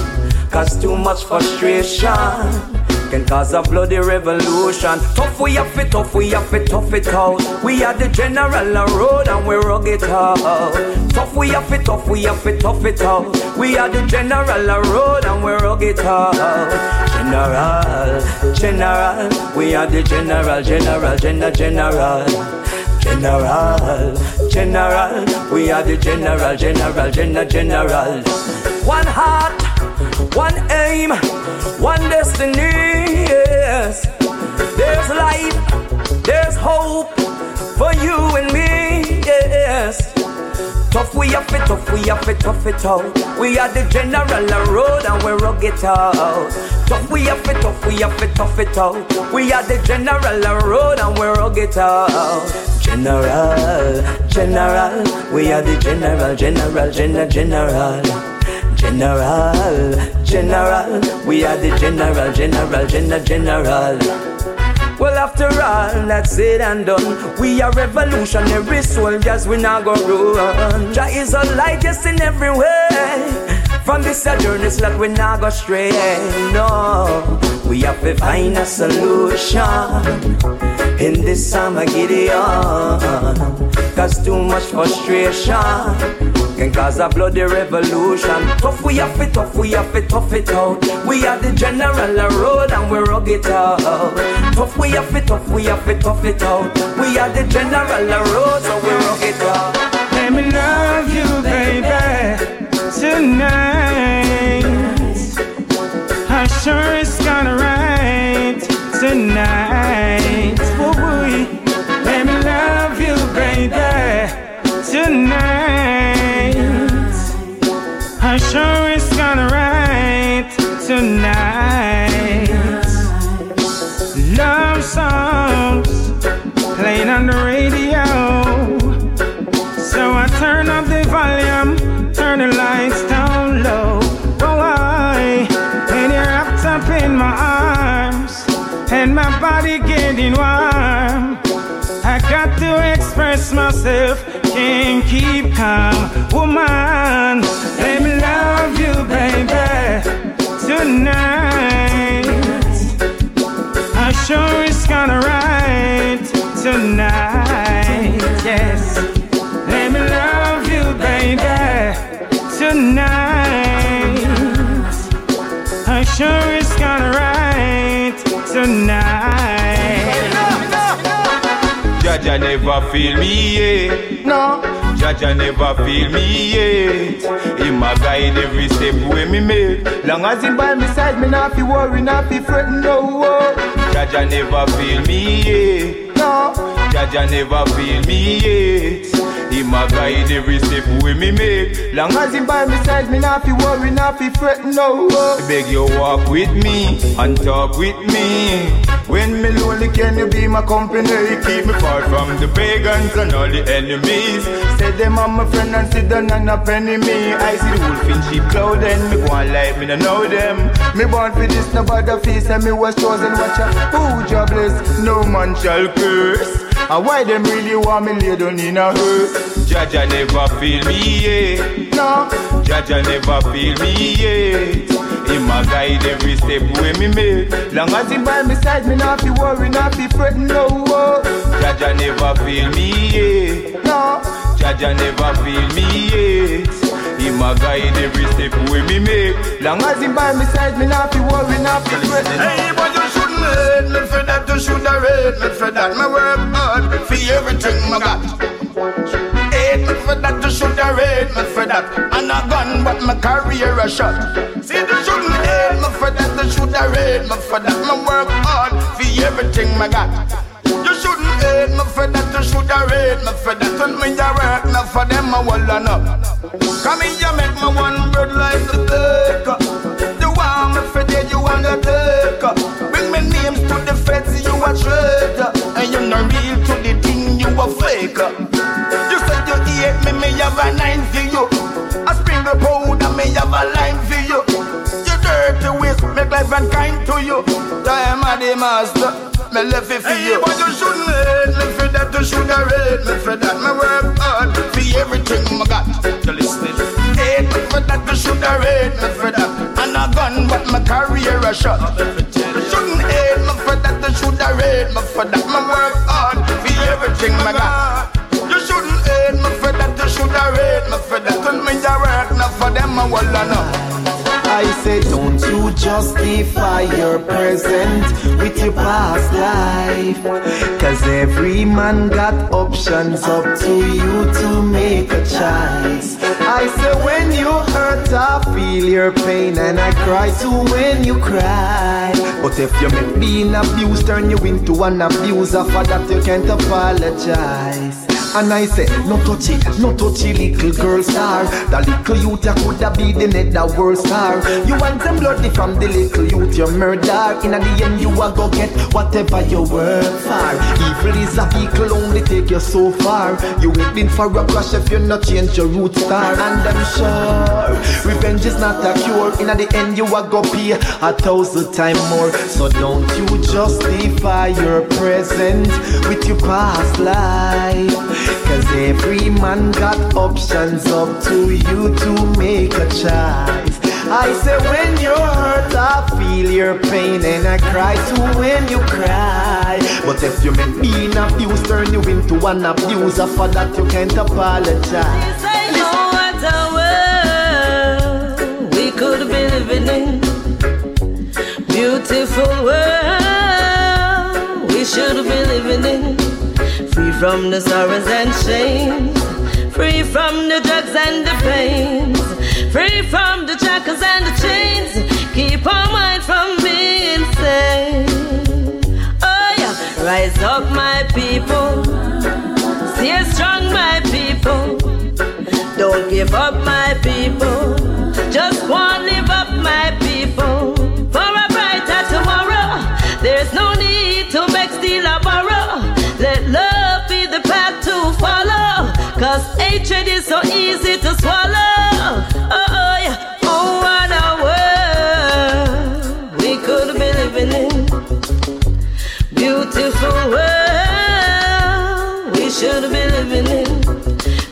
Cause too much frustration can cause a bloody revolution. Tough we have it, tough we have it, tough it out. We are the general a road and we rock it out. Tough we have it, tough we have it, tough it out. We are the general a road and we rock it out. General, general, we are the general, general, general, general. General, general, we are the general, general, general, general. One heart, one aim, one destiny. Yes, there's life, there's hope for you and me. Yes. Tough we have it, tough we have it, tough it out. We are the general road and we rock it out. Tough we have it, tough we have it, tough it out. We are the general road and we rock it out. General, general, we are the general, general, general, general. General, general, we are the general, general, general, general. Well, after all that's said and done, we are revolutionary soldiers, we not go run. Jah is a light, yes, in every way. From this journey, so that we not go stray. No, we have to find a solution in this Armageddon. Cause too much frustration can cause a bloody revolution. Tough, we have it tough, we have it tough it out. We are the general road and we rock it out. Tough, we have it tough, we have it tough it out. We are the general road, so we rock it out. Let me love you, baby, tonight. I sure it's gonna rain tonight. On the radio. So I turn up the volume, turn the lights down low. Oh, I, and you're wrapped up in my arms, and my body getting warm. I got to express myself, can't keep calm. Woman, let me love you, baby, tonight. I'm sure it's gonna right tonight. Yes. Let me love you, baby, tonight. I'm sure it's gonna right tonight. Jaja never feel me yet. No. Jaja never feel me yet. Him a guide every step way me make. Long as him by my side, me not fi worry, not fi fretting, no. oh. Jaja never feel me yet. No. Jaja never feel me yet. Him a guide every step way me make. Long as him by my side, me not fi worry, not fi fretting, no. I Beg you walk with me and talk with me. When me lonely, can you be my company? Keep me far from the pagans and all the enemies. Say them I'm my friend and sit down and a penny me. I see the wolf in sheep clothing. Me go on like me no know them. Me born for this, no bother face, and me was chosen. Watch out, who jobless, No man shall curse. And why them really want me lay down in a hurt? Jaja never feel me yet. No. Jaja never feel me yet. Him a guide every step way me make. Long as him by my side, me not fi worry, not fi fretting, no. oh. Jaja never feel me yet. No. Jaja never feel me yet. Him a guide every step way me make. Long as him by my side, me not fi worry, not fi fretting. Hey, but you shouldn't hate me that. You should have hate me for that. Me work hard for everything me got. Hate me for that. You should have hate me for that. And a gun, but my career a shot. See, you shouldn't hate me for that. You should have hate me for that. Me work hard for everything me got. You shouldn't hate me for that. You should have hate me for that. When me a work, not for them, I will up. Come here, you make me one bird like the baker. You want me for dead, you want to take. Bring me names to the feds, you a traitor. And you not real to the thing, you a faker. You said you hate me, me have a nine for you. I sprinkle powder, me have a line for you. You dirty waste, make life unkind to you. Am a the master, me left it for you. But you shouldn't hate me for that, you should have hate me for that. Me work hard for everything I got. You listening? Hate me for that, you should have hate me for that. And a gun, but my career a shot. Hate me for that. Me work hard for everything I got. You shouldn't hate me for that, you should hate me for that. When me a work, not for them, I will know. I say, don't you justify your present with your past life. Cause every man got options up to you to make a choice. I say, when you hurt, I feel your pain and I cry too when you cry. But if you make being abused turn you into an abuser, for that you can't apologize. And I say, no touchy, no touchy little girl star. The little youth you coulda be the nether world star. You want them bloody from the little youth you murder. In the end you a go get whatever you work for. Evil is a vehicle only take you so far. You waiting for a crash if you not change your route star. And I'm sure revenge is not a cure. In the end you a go pay a thousand times more. So don't you justify your present with your past life. Cause every man got options up to you to make a choice. I say when you're hurt, I feel your pain and I cry too when you cry. But if you make being abused, turn you into an abuser, for that you can't apologize. Say no what a world we could be living in. Beautiful world we should be living in. Free from the sorrows and shames. Free from the drugs and the pains. Free from the shackles and the chains. Keep our mind from being insane. Oh yeah, rise up, my people. Stay strong, my people. Don't give up, my people. Just one Cause hatred is so easy to swallow. Oh, oh yeah. Oh, what a world we could be living in. Beautiful world we should be living in.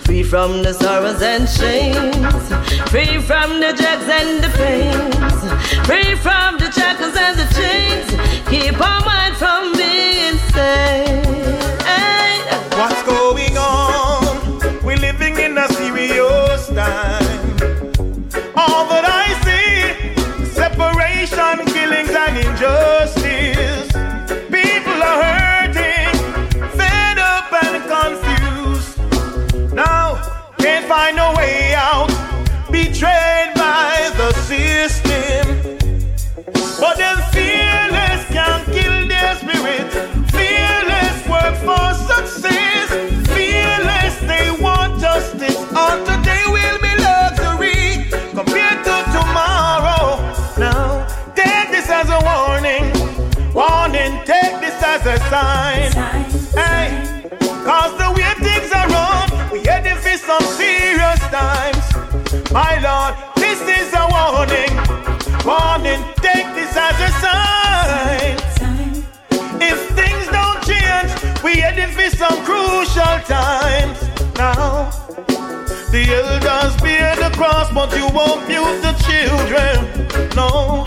Free from the sorrows and shames. Free from the drugs and the pains. Free from the shackles and the chains. Keep our mind from being insane. Find a way out, betrayed by the system. But them some crucial times. Now, the elders bear the cross, but you won't mute the children. No,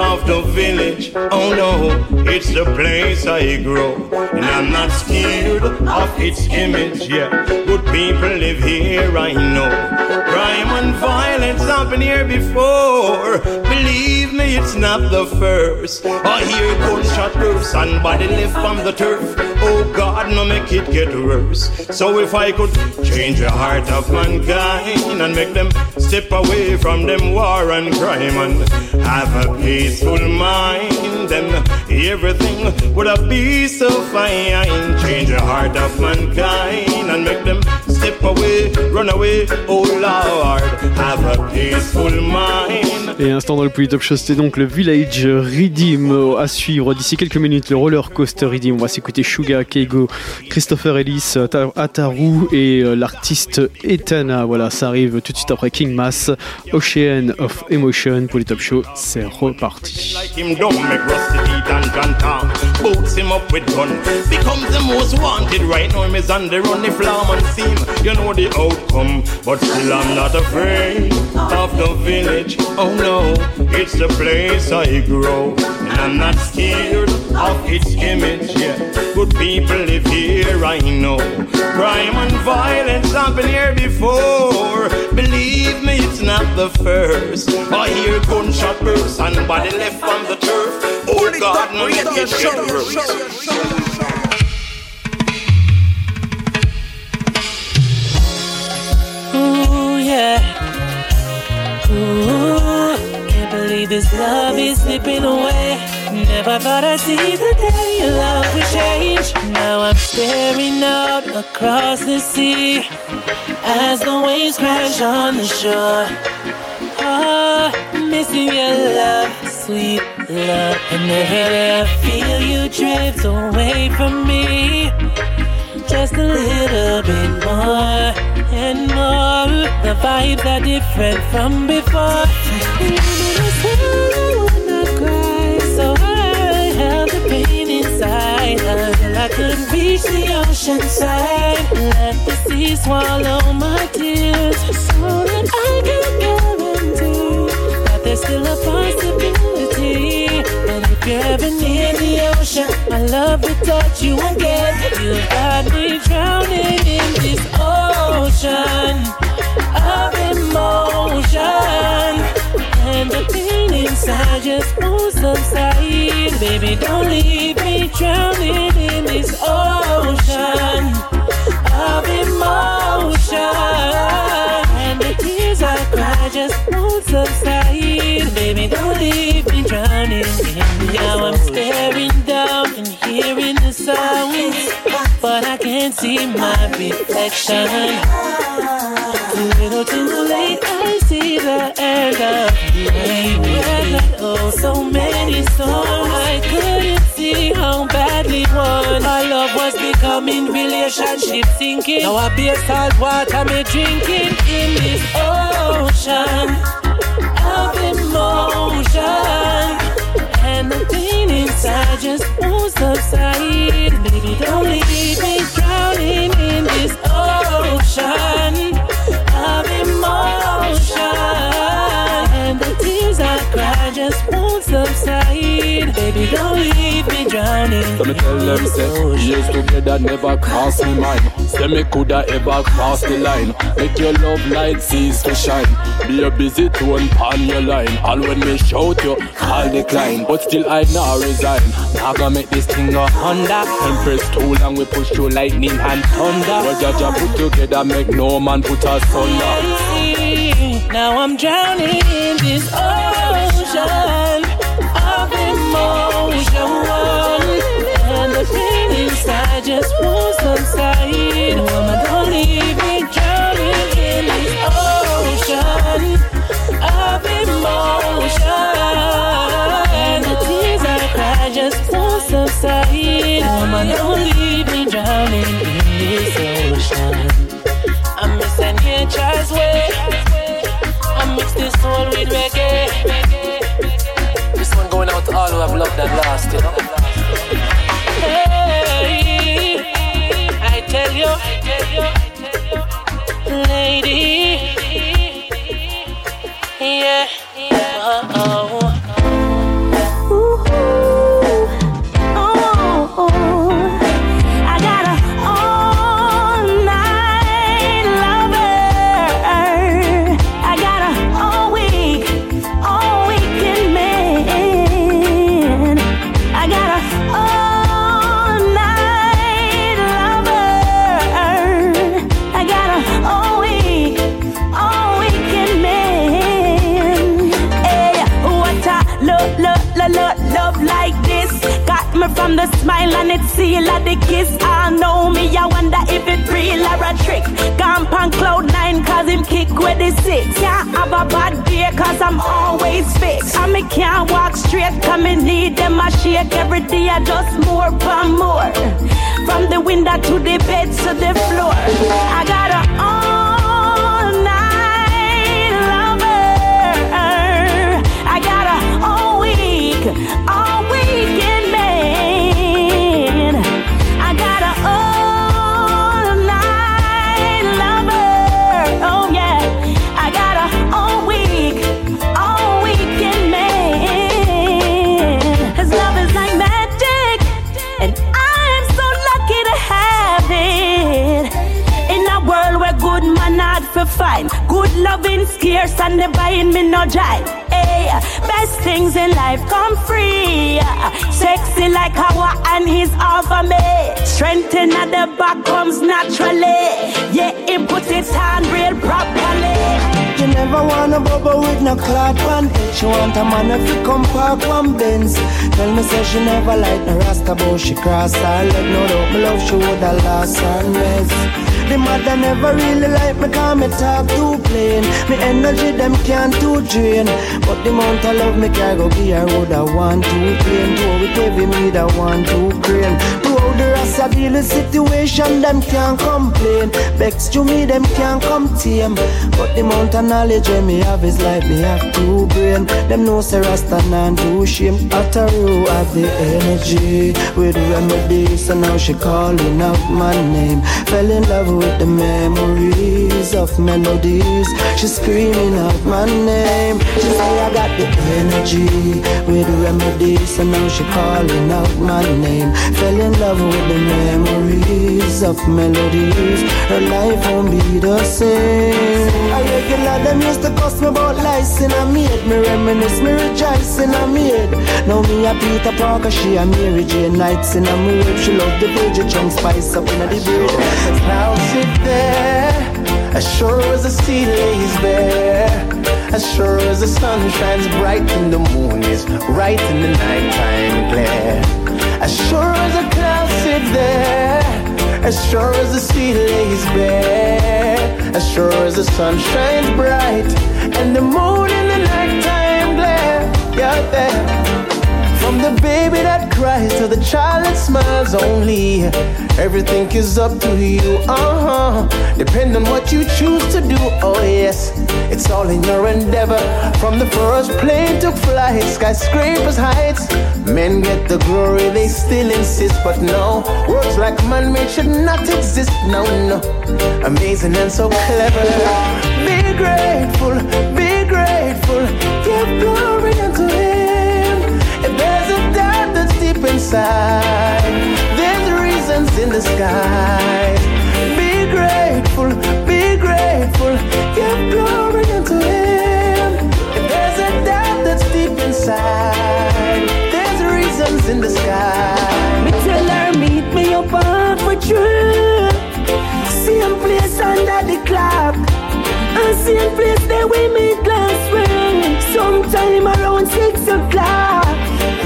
of the village. Oh no, it's the place I grow. And I'm not scared of its image. Yeah, good people live here, I know. Crime and violence happened here before. Believe me, it's not the first. I hear gunshot bursts and body left from the turf. Oh God, no make it get worse. So if I could change the heart of mankind and make them step away from them war and crime and have a peaceful mind, then everything would be so fine. Change the heart of mankind and make them step away, run away. Oh Lord, have a peaceful mind. Et à l'instant dans le Polytop Show, c'était donc le Village Redeem à suivre d'ici quelques minutes, le Roller Coaster Redeem. On va s'écouter Suga, Keigo, Christopher Ellis, Ata- Ataru et euh, l'artiste Etana. Voilà, ça arrive tout de suite après King Mass, Ocean of Emotion. Polytop Show, c'est reparti. Like him dumb, make rusty teeth and John Tom Boots him up with gun Becomes the most wanted right now Him is on the run if lawman see him You know the outcome But still I'm not afraid Of the village. Oh no It's the place I grow. And I'm not scared Of its image Yeah. Good people live here I know. Crime and violence happened here before. Believe me it's not the first. I hear gunshot bursts And body left from the turf. Hold God, no make it get yeah. Ooh, can't believe this love is slipping away. Never thought I'd see the day love would change. Now I'm staring out across the sea as the waves crash on the shore. Oh, missing your love, sweet love. And every day I feel you drift away from me. Just a little bit more and more. The vibes are different from before. So I held the pain inside until I couldn't reach the ocean side. Let the sea swallow my tears, so that I can guarantee that there's still a possibility. And if you're ever near the ocean, my love will touch you again. You got me drowning in this ocean of emotion. And the pain inside just won't subside. Baby, don't leave me drowning in this ocean of emotion. And the tears I cry just won't subside. Baby, don't leave me this Now I'm staring down and hearing the sounds, but I can't see my reflection. Too little too late, I see the end of way. Oh, so many storms. I couldn't see how badly one. Our love was becoming relationship sinking. Now I be salt water me drinking in this ocean of emotion. And the pain inside just won't subside. Baby, don't leave me drowning in this ocean of emotion. And the tears I cry just won't don't leave me drowning. So me tell them say Years together never cross me mind Say me coulda ever cross the line. Make your love light cease to shine. Be a busy tone on your line. All when me shout you call decline. But still I now resign. Now gonna make this thing a Honda. Empress too long we push through lightning and thunder. What Jaja put together make no man put us under. Now I'm drowning in this ocean just won't subside. Woman, don't leave me drowning in this ocean of emotion. And the tears I cry just won't subside. Woman, don't leave me drowning in this ocean. I'm missing nature's way. I mix this soul with reggae. This one going out to all who have loved and lost, you know. Lady, it's of the kiss. I know me, I wonder if it real or a trick. Gone on cloud nine, cause him kick with the six. Can't have a bad day, cause I'm always fixed. And me can't walk straight, cause me need them a shake. Every day I just more for more. From the window to the bed to the floor. I got a all-night lover. I got a all week, for find, good loving scarce and they buying me no jive. Hey, best things in life come free. Sexy like Hawa and his over me. Strength in the back comes naturally. Yeah, he put it on real properly. You never wanna bubble with no cloud pan She want a man if you come park one Benz Tell me say she never like no rasta but she cross her leg No doubt love she woulda lost her rest the mother never really like me cause me talk too plain. Me energy them can't too drain. But the amount of love me can go give her would I want to plain Do with heavy me that want to crane The rest of situation them can't complain. Vex to me them can't come tame. But the amount of knowledge me have is like me have two brain. Them know say Rasta non do shame have the energy. With remedies so now she calling out my name. Fell in love with the memories of melodies. She's screaming out my name. She say I got the energy. With remedies And now she calling out my name. Fell in love with the memories of melodies Her life won't be the same. I regular them used to cuss me about lies in a maid. Me reminisce, me rejoice in a maid. Now me a Peter Parker, she a Mary Jane Nights in a mood She love the Bridget Chunk spice up in a bed Now sit there as sure as the sea lays bare. As sure as the sun shines bright and the moon is right in the nighttime glare As sure as the clouds sit there As sure as the sea lays bare As sure as the sun shines bright And the moon in the nighttime glare You're there from the baby that cries to the child that smiles only. Everything is up to you, uh huh. Depend on what you choose to do, oh yes. It's all in your endeavor. From the first plane to flight, skyscrapers, heights. Men get the glory, they still insist, but no. Words like man made should not exist, no, no. Amazing and so clever. Be grateful, be grateful. Give glory inside, there's reasons in the sky. Be grateful, be grateful, give glory unto Him. If there's a doubt that's deep inside, there's reasons in the sky. Me tell her meet me up on for true. Same place under the clock. And same place there we meet last ring. Sometime around six o'clock.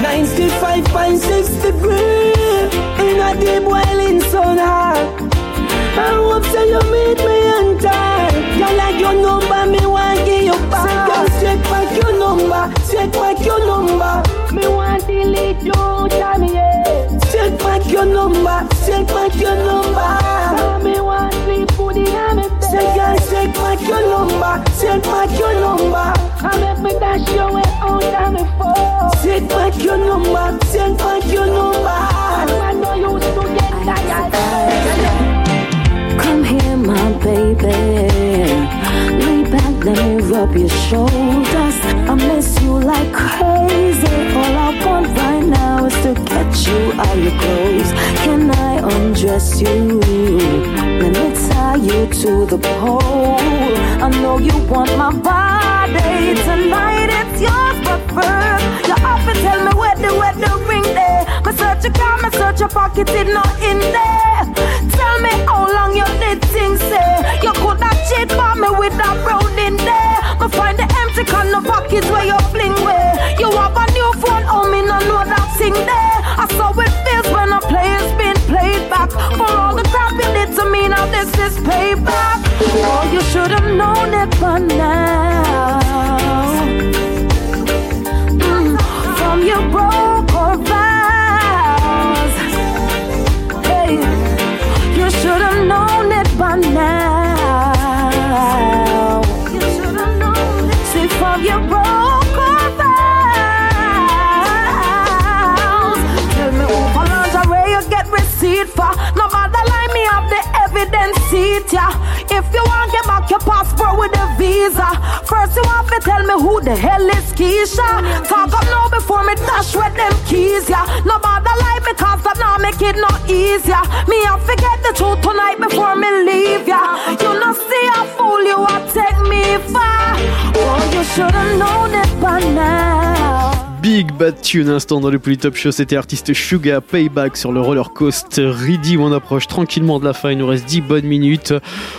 95.6 degree. In a deep boiling sun hot. I hope so you meet me on time. You like your number, me want give you back. Say, girl, take back your number, take back your number. Me want delete you, tell me yeah. Take back your number, take back your number. Me want sleep for the. Say, girl, take back your number, take back your number. I. Take back your your. I know you tired. Come here, my baby. Lay back, let me rub your shoulders. I miss you like crazy. All I want right now is to get you out your clothes. Can I undress you? Let me tie you to the pole. I know you want my body search your pocket, it not in there. Tell me how long you did things say. You could have cheat for me with that brown in there. Me find the empty can of pockets where you fling way. You have a new phone, oh me no know that thing there. I saw it feels when a player's been played back. For all the crap you did to me, now this is payback. Your passport with a visa, first you have to tell me who the hell is Keisha. Talk up now before me dash with them keys, yeah. Nobody lie because that now make it no easier. Me I forget the truth tonight before me leave, yeah. You not see how fool you are take me for. Oh, you should have known it by at Big Bad Tune, instant dans le Polytop Show, c'était artiste Suga Payback sur le roller coaster Ready où on approche tranquillement de la fin, il nous reste 10 bonnes minutes.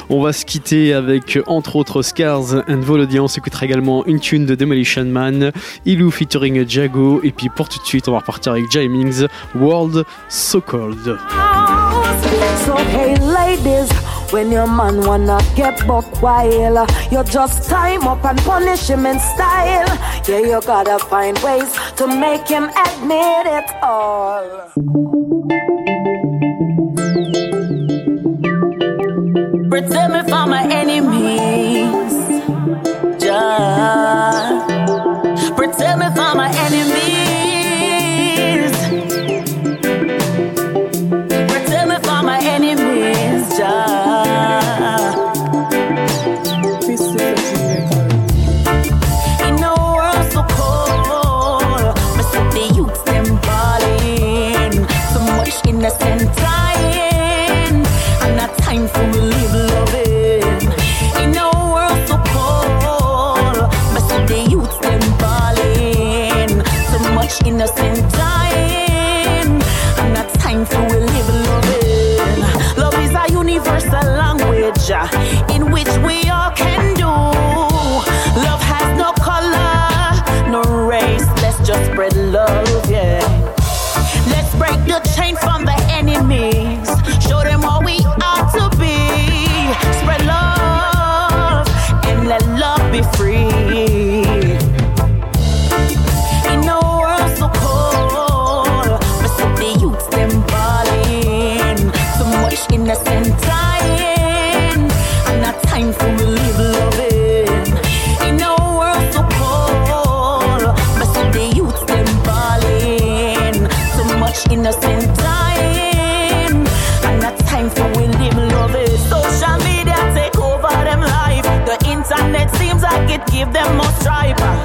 On va se quitter avec entre autres Scars and Volodia, on s'écoutera également une tune de Demolition Man, Ilou featuring Jago, et puis pour tout de suite on va repartir avec Jamings, World So Cold. When your man wanna get buck wild, You just time up and punish him in style. Yeah, you gotta find ways to make him admit it all. Pretend me for my enemies Just Pretend me for my enemies. and give them more striper.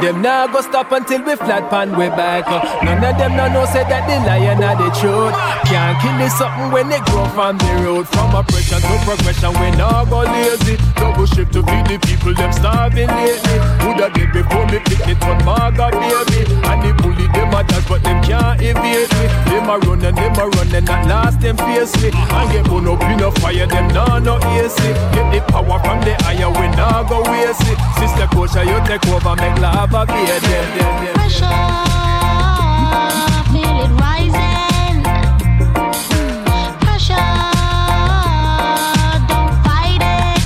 Them now stop until we flat pan we back. None of them no know say that the lion are the truth. Can't kill this something when they grow from the road. From oppression to progression, we now go lazy. Double shift to feed the people, them starving lately. Woulda did before me pick it on Marga baby. And the bully them a dash, but them can't evade me. Them a run and them a run and at last them face me. And get burn up in a fire, them nah no AC. Get the power from the higher, we nah go waste it. Sister Kosha, you take over, make lava be a dead, dead, dead. Pressure, feel it rising. Pressure, don't fight it.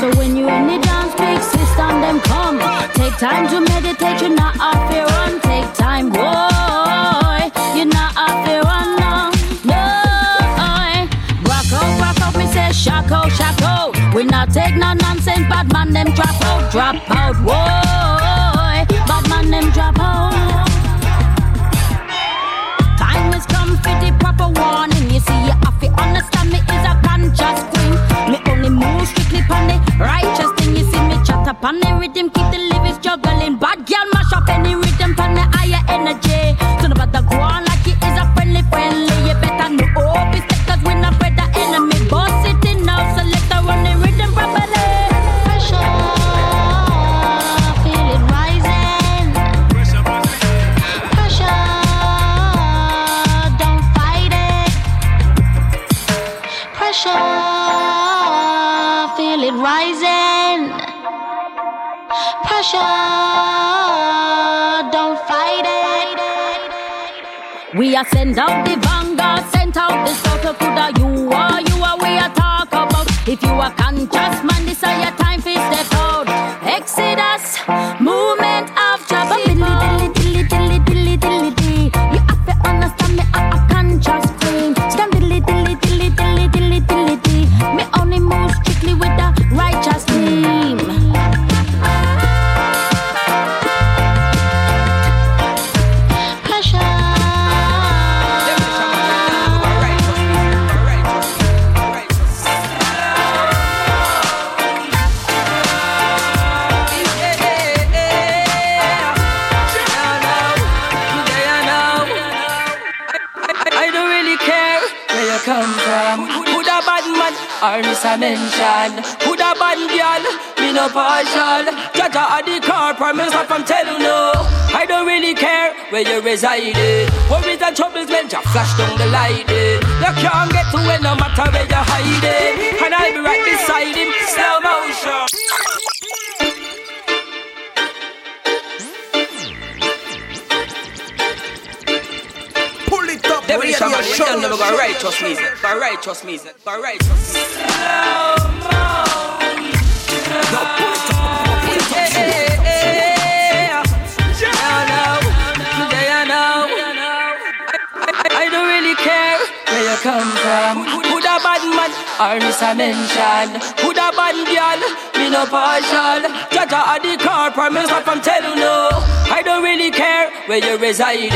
So when you in the dance, big system, them come. Take time to meditate, you're not off your run. Take time, boy, you're not no, no. Rock out, rock out, me say out, out. We not take no nonsense, them drop out, drop out, boy. Man them drop out. Time has come for the proper warning. You see, you have to understand me is a conscious queen. Me only move strictly on the righteous thing. You see me chat up on the rhythm, keep the lyrics juggling. Bad girl mash up any rhythm on the higher energy. So no matter go on like it is a friendly friendly. Pressure, don't fight it. We are send out the vanguard, sent out the. Coulda you are, you are we are talk about. If you are conscious man, this are your time for step out. Exodus, movement the car, promise not from tell you no. I don't really care where you reside. Worries and troubles when you flash down the light. You can't get to it no matter where you hide it. And I'll be right beside him, slow motion. Pull it up, Devil is a radio man, we show. don't never got righteous music. Got righteous music. Got righteous music. I or miss a mention? Who da bad girl? Me no partial. Jaja at the car, promise not from tell you no. I don't really care where you reside.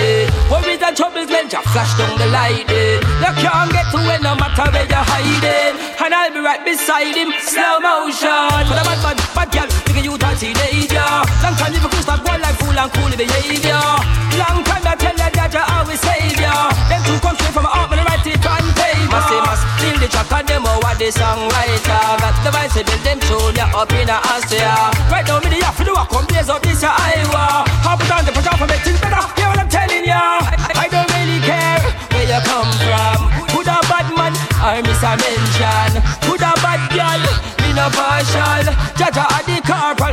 Worries and troubles when you flash down the light. You can't get to it no matter where you're hiding. And I'll be right beside him, slow motion. For the bad bad bad girl, think you thought teenager. Long time you could stop one like fool and cool behavior. Long time I tell you that you always savior. Them two come straight from out, but the the track and them oh, over the songwriter. Got the vice build them tune ya up in a Austria. Right now me the have to do a come blaze up this Iowa. How put on the pressure for make things better. Hear what I'm telling ya? I, I don't really care where you come from. Who the bad man or miss a mention? Who the bad girl? Me no partial. Jaja at the corporal.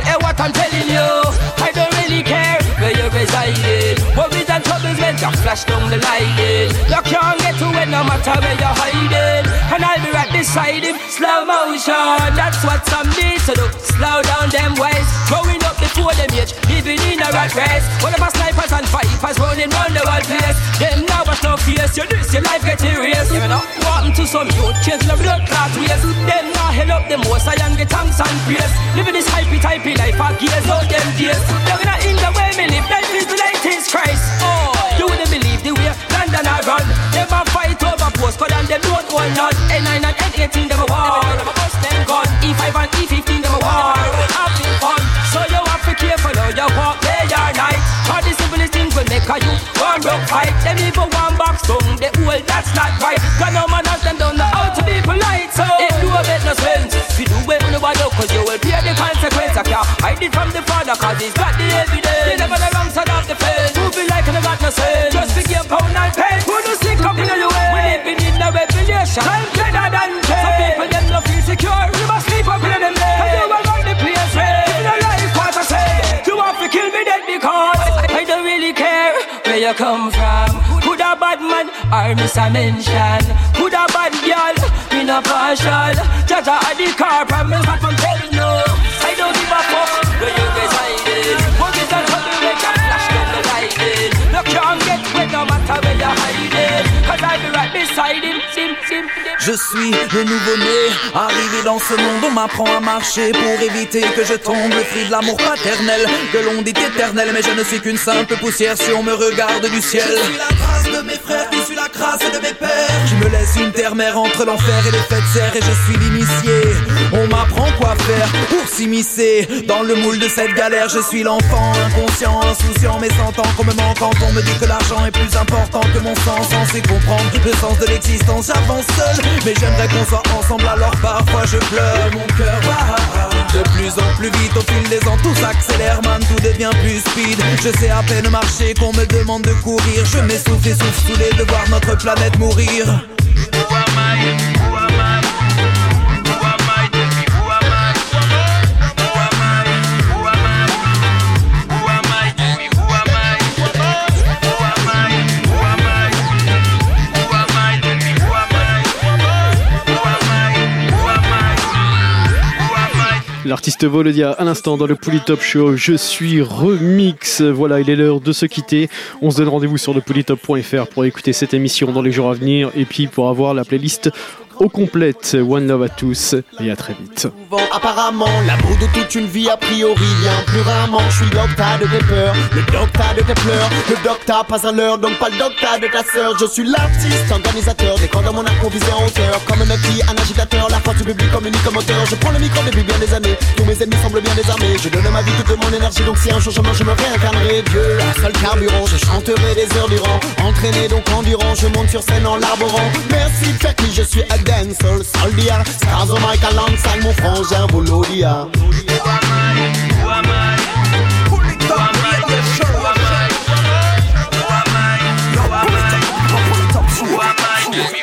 You flash down the light. You can't get to it no matter where you're hiding. And I'll be right beside him, slow motion. That's what some need to do. Slow down them ways. Growing up the before them age, living in a rat race. All of my snipers and vipers running round the world place. Them now was no face, you lose your life get erased. You know, happened to some youth, change the blood clot ways. Them now hell up the most, I and get thanks and praise. Living this hypey typey life, I gears out them days. They're gonna in the way me live, life is the latest Christ. Oh, you wouldn't believe the way London I run. Them a fight over postcode and them don't own none. N9 and N18 them a war. Gun E5 and E15 them a war. Having fun, so you have to careful how you walk day or night. All the simplest things will make a you one broke fight. Them even one box tongue, they old that's not right. Cause no man has them don't know how to be polite. So it do a bit no sense. If you do it, nobody know, cause you will pay the consequence. I can't hide it from the father, cause he's got the evidence. You never the like you got no sense. Just forgive pound and pen. Who do stick up in your way? We living in a revelation. Time better than ten. Some people them no feel secure. You must sleep up in them bed. Cause you will run the place red. Give me the life what I say. You want to kill me dead because I don't really care where you come from. Could a bad man or miss a mention? Could a bad girl in a partial? Judge a the car promise not from Je suis le nouveau-né, arrivé dans ce monde, on m'apprend à marcher pour éviter que je tombe, le fruit de l'amour paternel, que l'on dit éternel, mais je ne suis qu'une simple poussière si on me regarde du ciel. Je suis la trace de mes frères, qui suis la crasse de mes pères. Je me laisse une terre-mère entre l'enfer et les fêtes serres, et je suis l'initié. On m'apprend quoi faire pour s'immiscer dans le moule de cette galère. Je suis l'enfant inconscient, insouciant, mais sentant qu'on me manque quand on me dit que l'argent est plus important que mon sens, censé comprendre le sens de l'existence. J'avance seul, mais j'aimerais qu'on soit ensemble, alors parfois je pleure. Mon cœur bat de plus en plus vite au fil des ans, tout s'accélère, man, tout devient plus speed. Je sais à peine marcher qu'on me demande de courir. Je m'essouffle et souffle saoulé de voir notre planète mourir. L'artiste Volodia à l'instant dans le Polytop Show. Je suis remix. Voilà, il est l'heure de se quitter. On se donne rendez-vous sur le pour écouter cette émission dans les jours à venir et puis pour avoir la playlist au complète. One love à tous et à très vite. Apparemment, l'amour de toute une vie a priori vient plus rarement. Je suis docteur de tes peurs, le docteur de tes pleurs, le docteur pas à l'heure, donc pas le docteur de ta sœur. Je suis l'artiste, organisateur, des corps dans mon arc visé en hauteur. Comme un petit, un agitateur, la force du public communique comme moteur. Je prends le micro depuis bien des années, tous mes ennemis semblent bien désarmés. Je donne ma vie, toute mon énergie, donc si un jour je me réincarnerai. Dieu, un seul carburant, je chanterai des heures durant. Entraîné donc endurant, je monte sur scène en l'arborant. Merci, me, je suis dancer, soldier Scazo Mike alongside mon frangin, Who am I?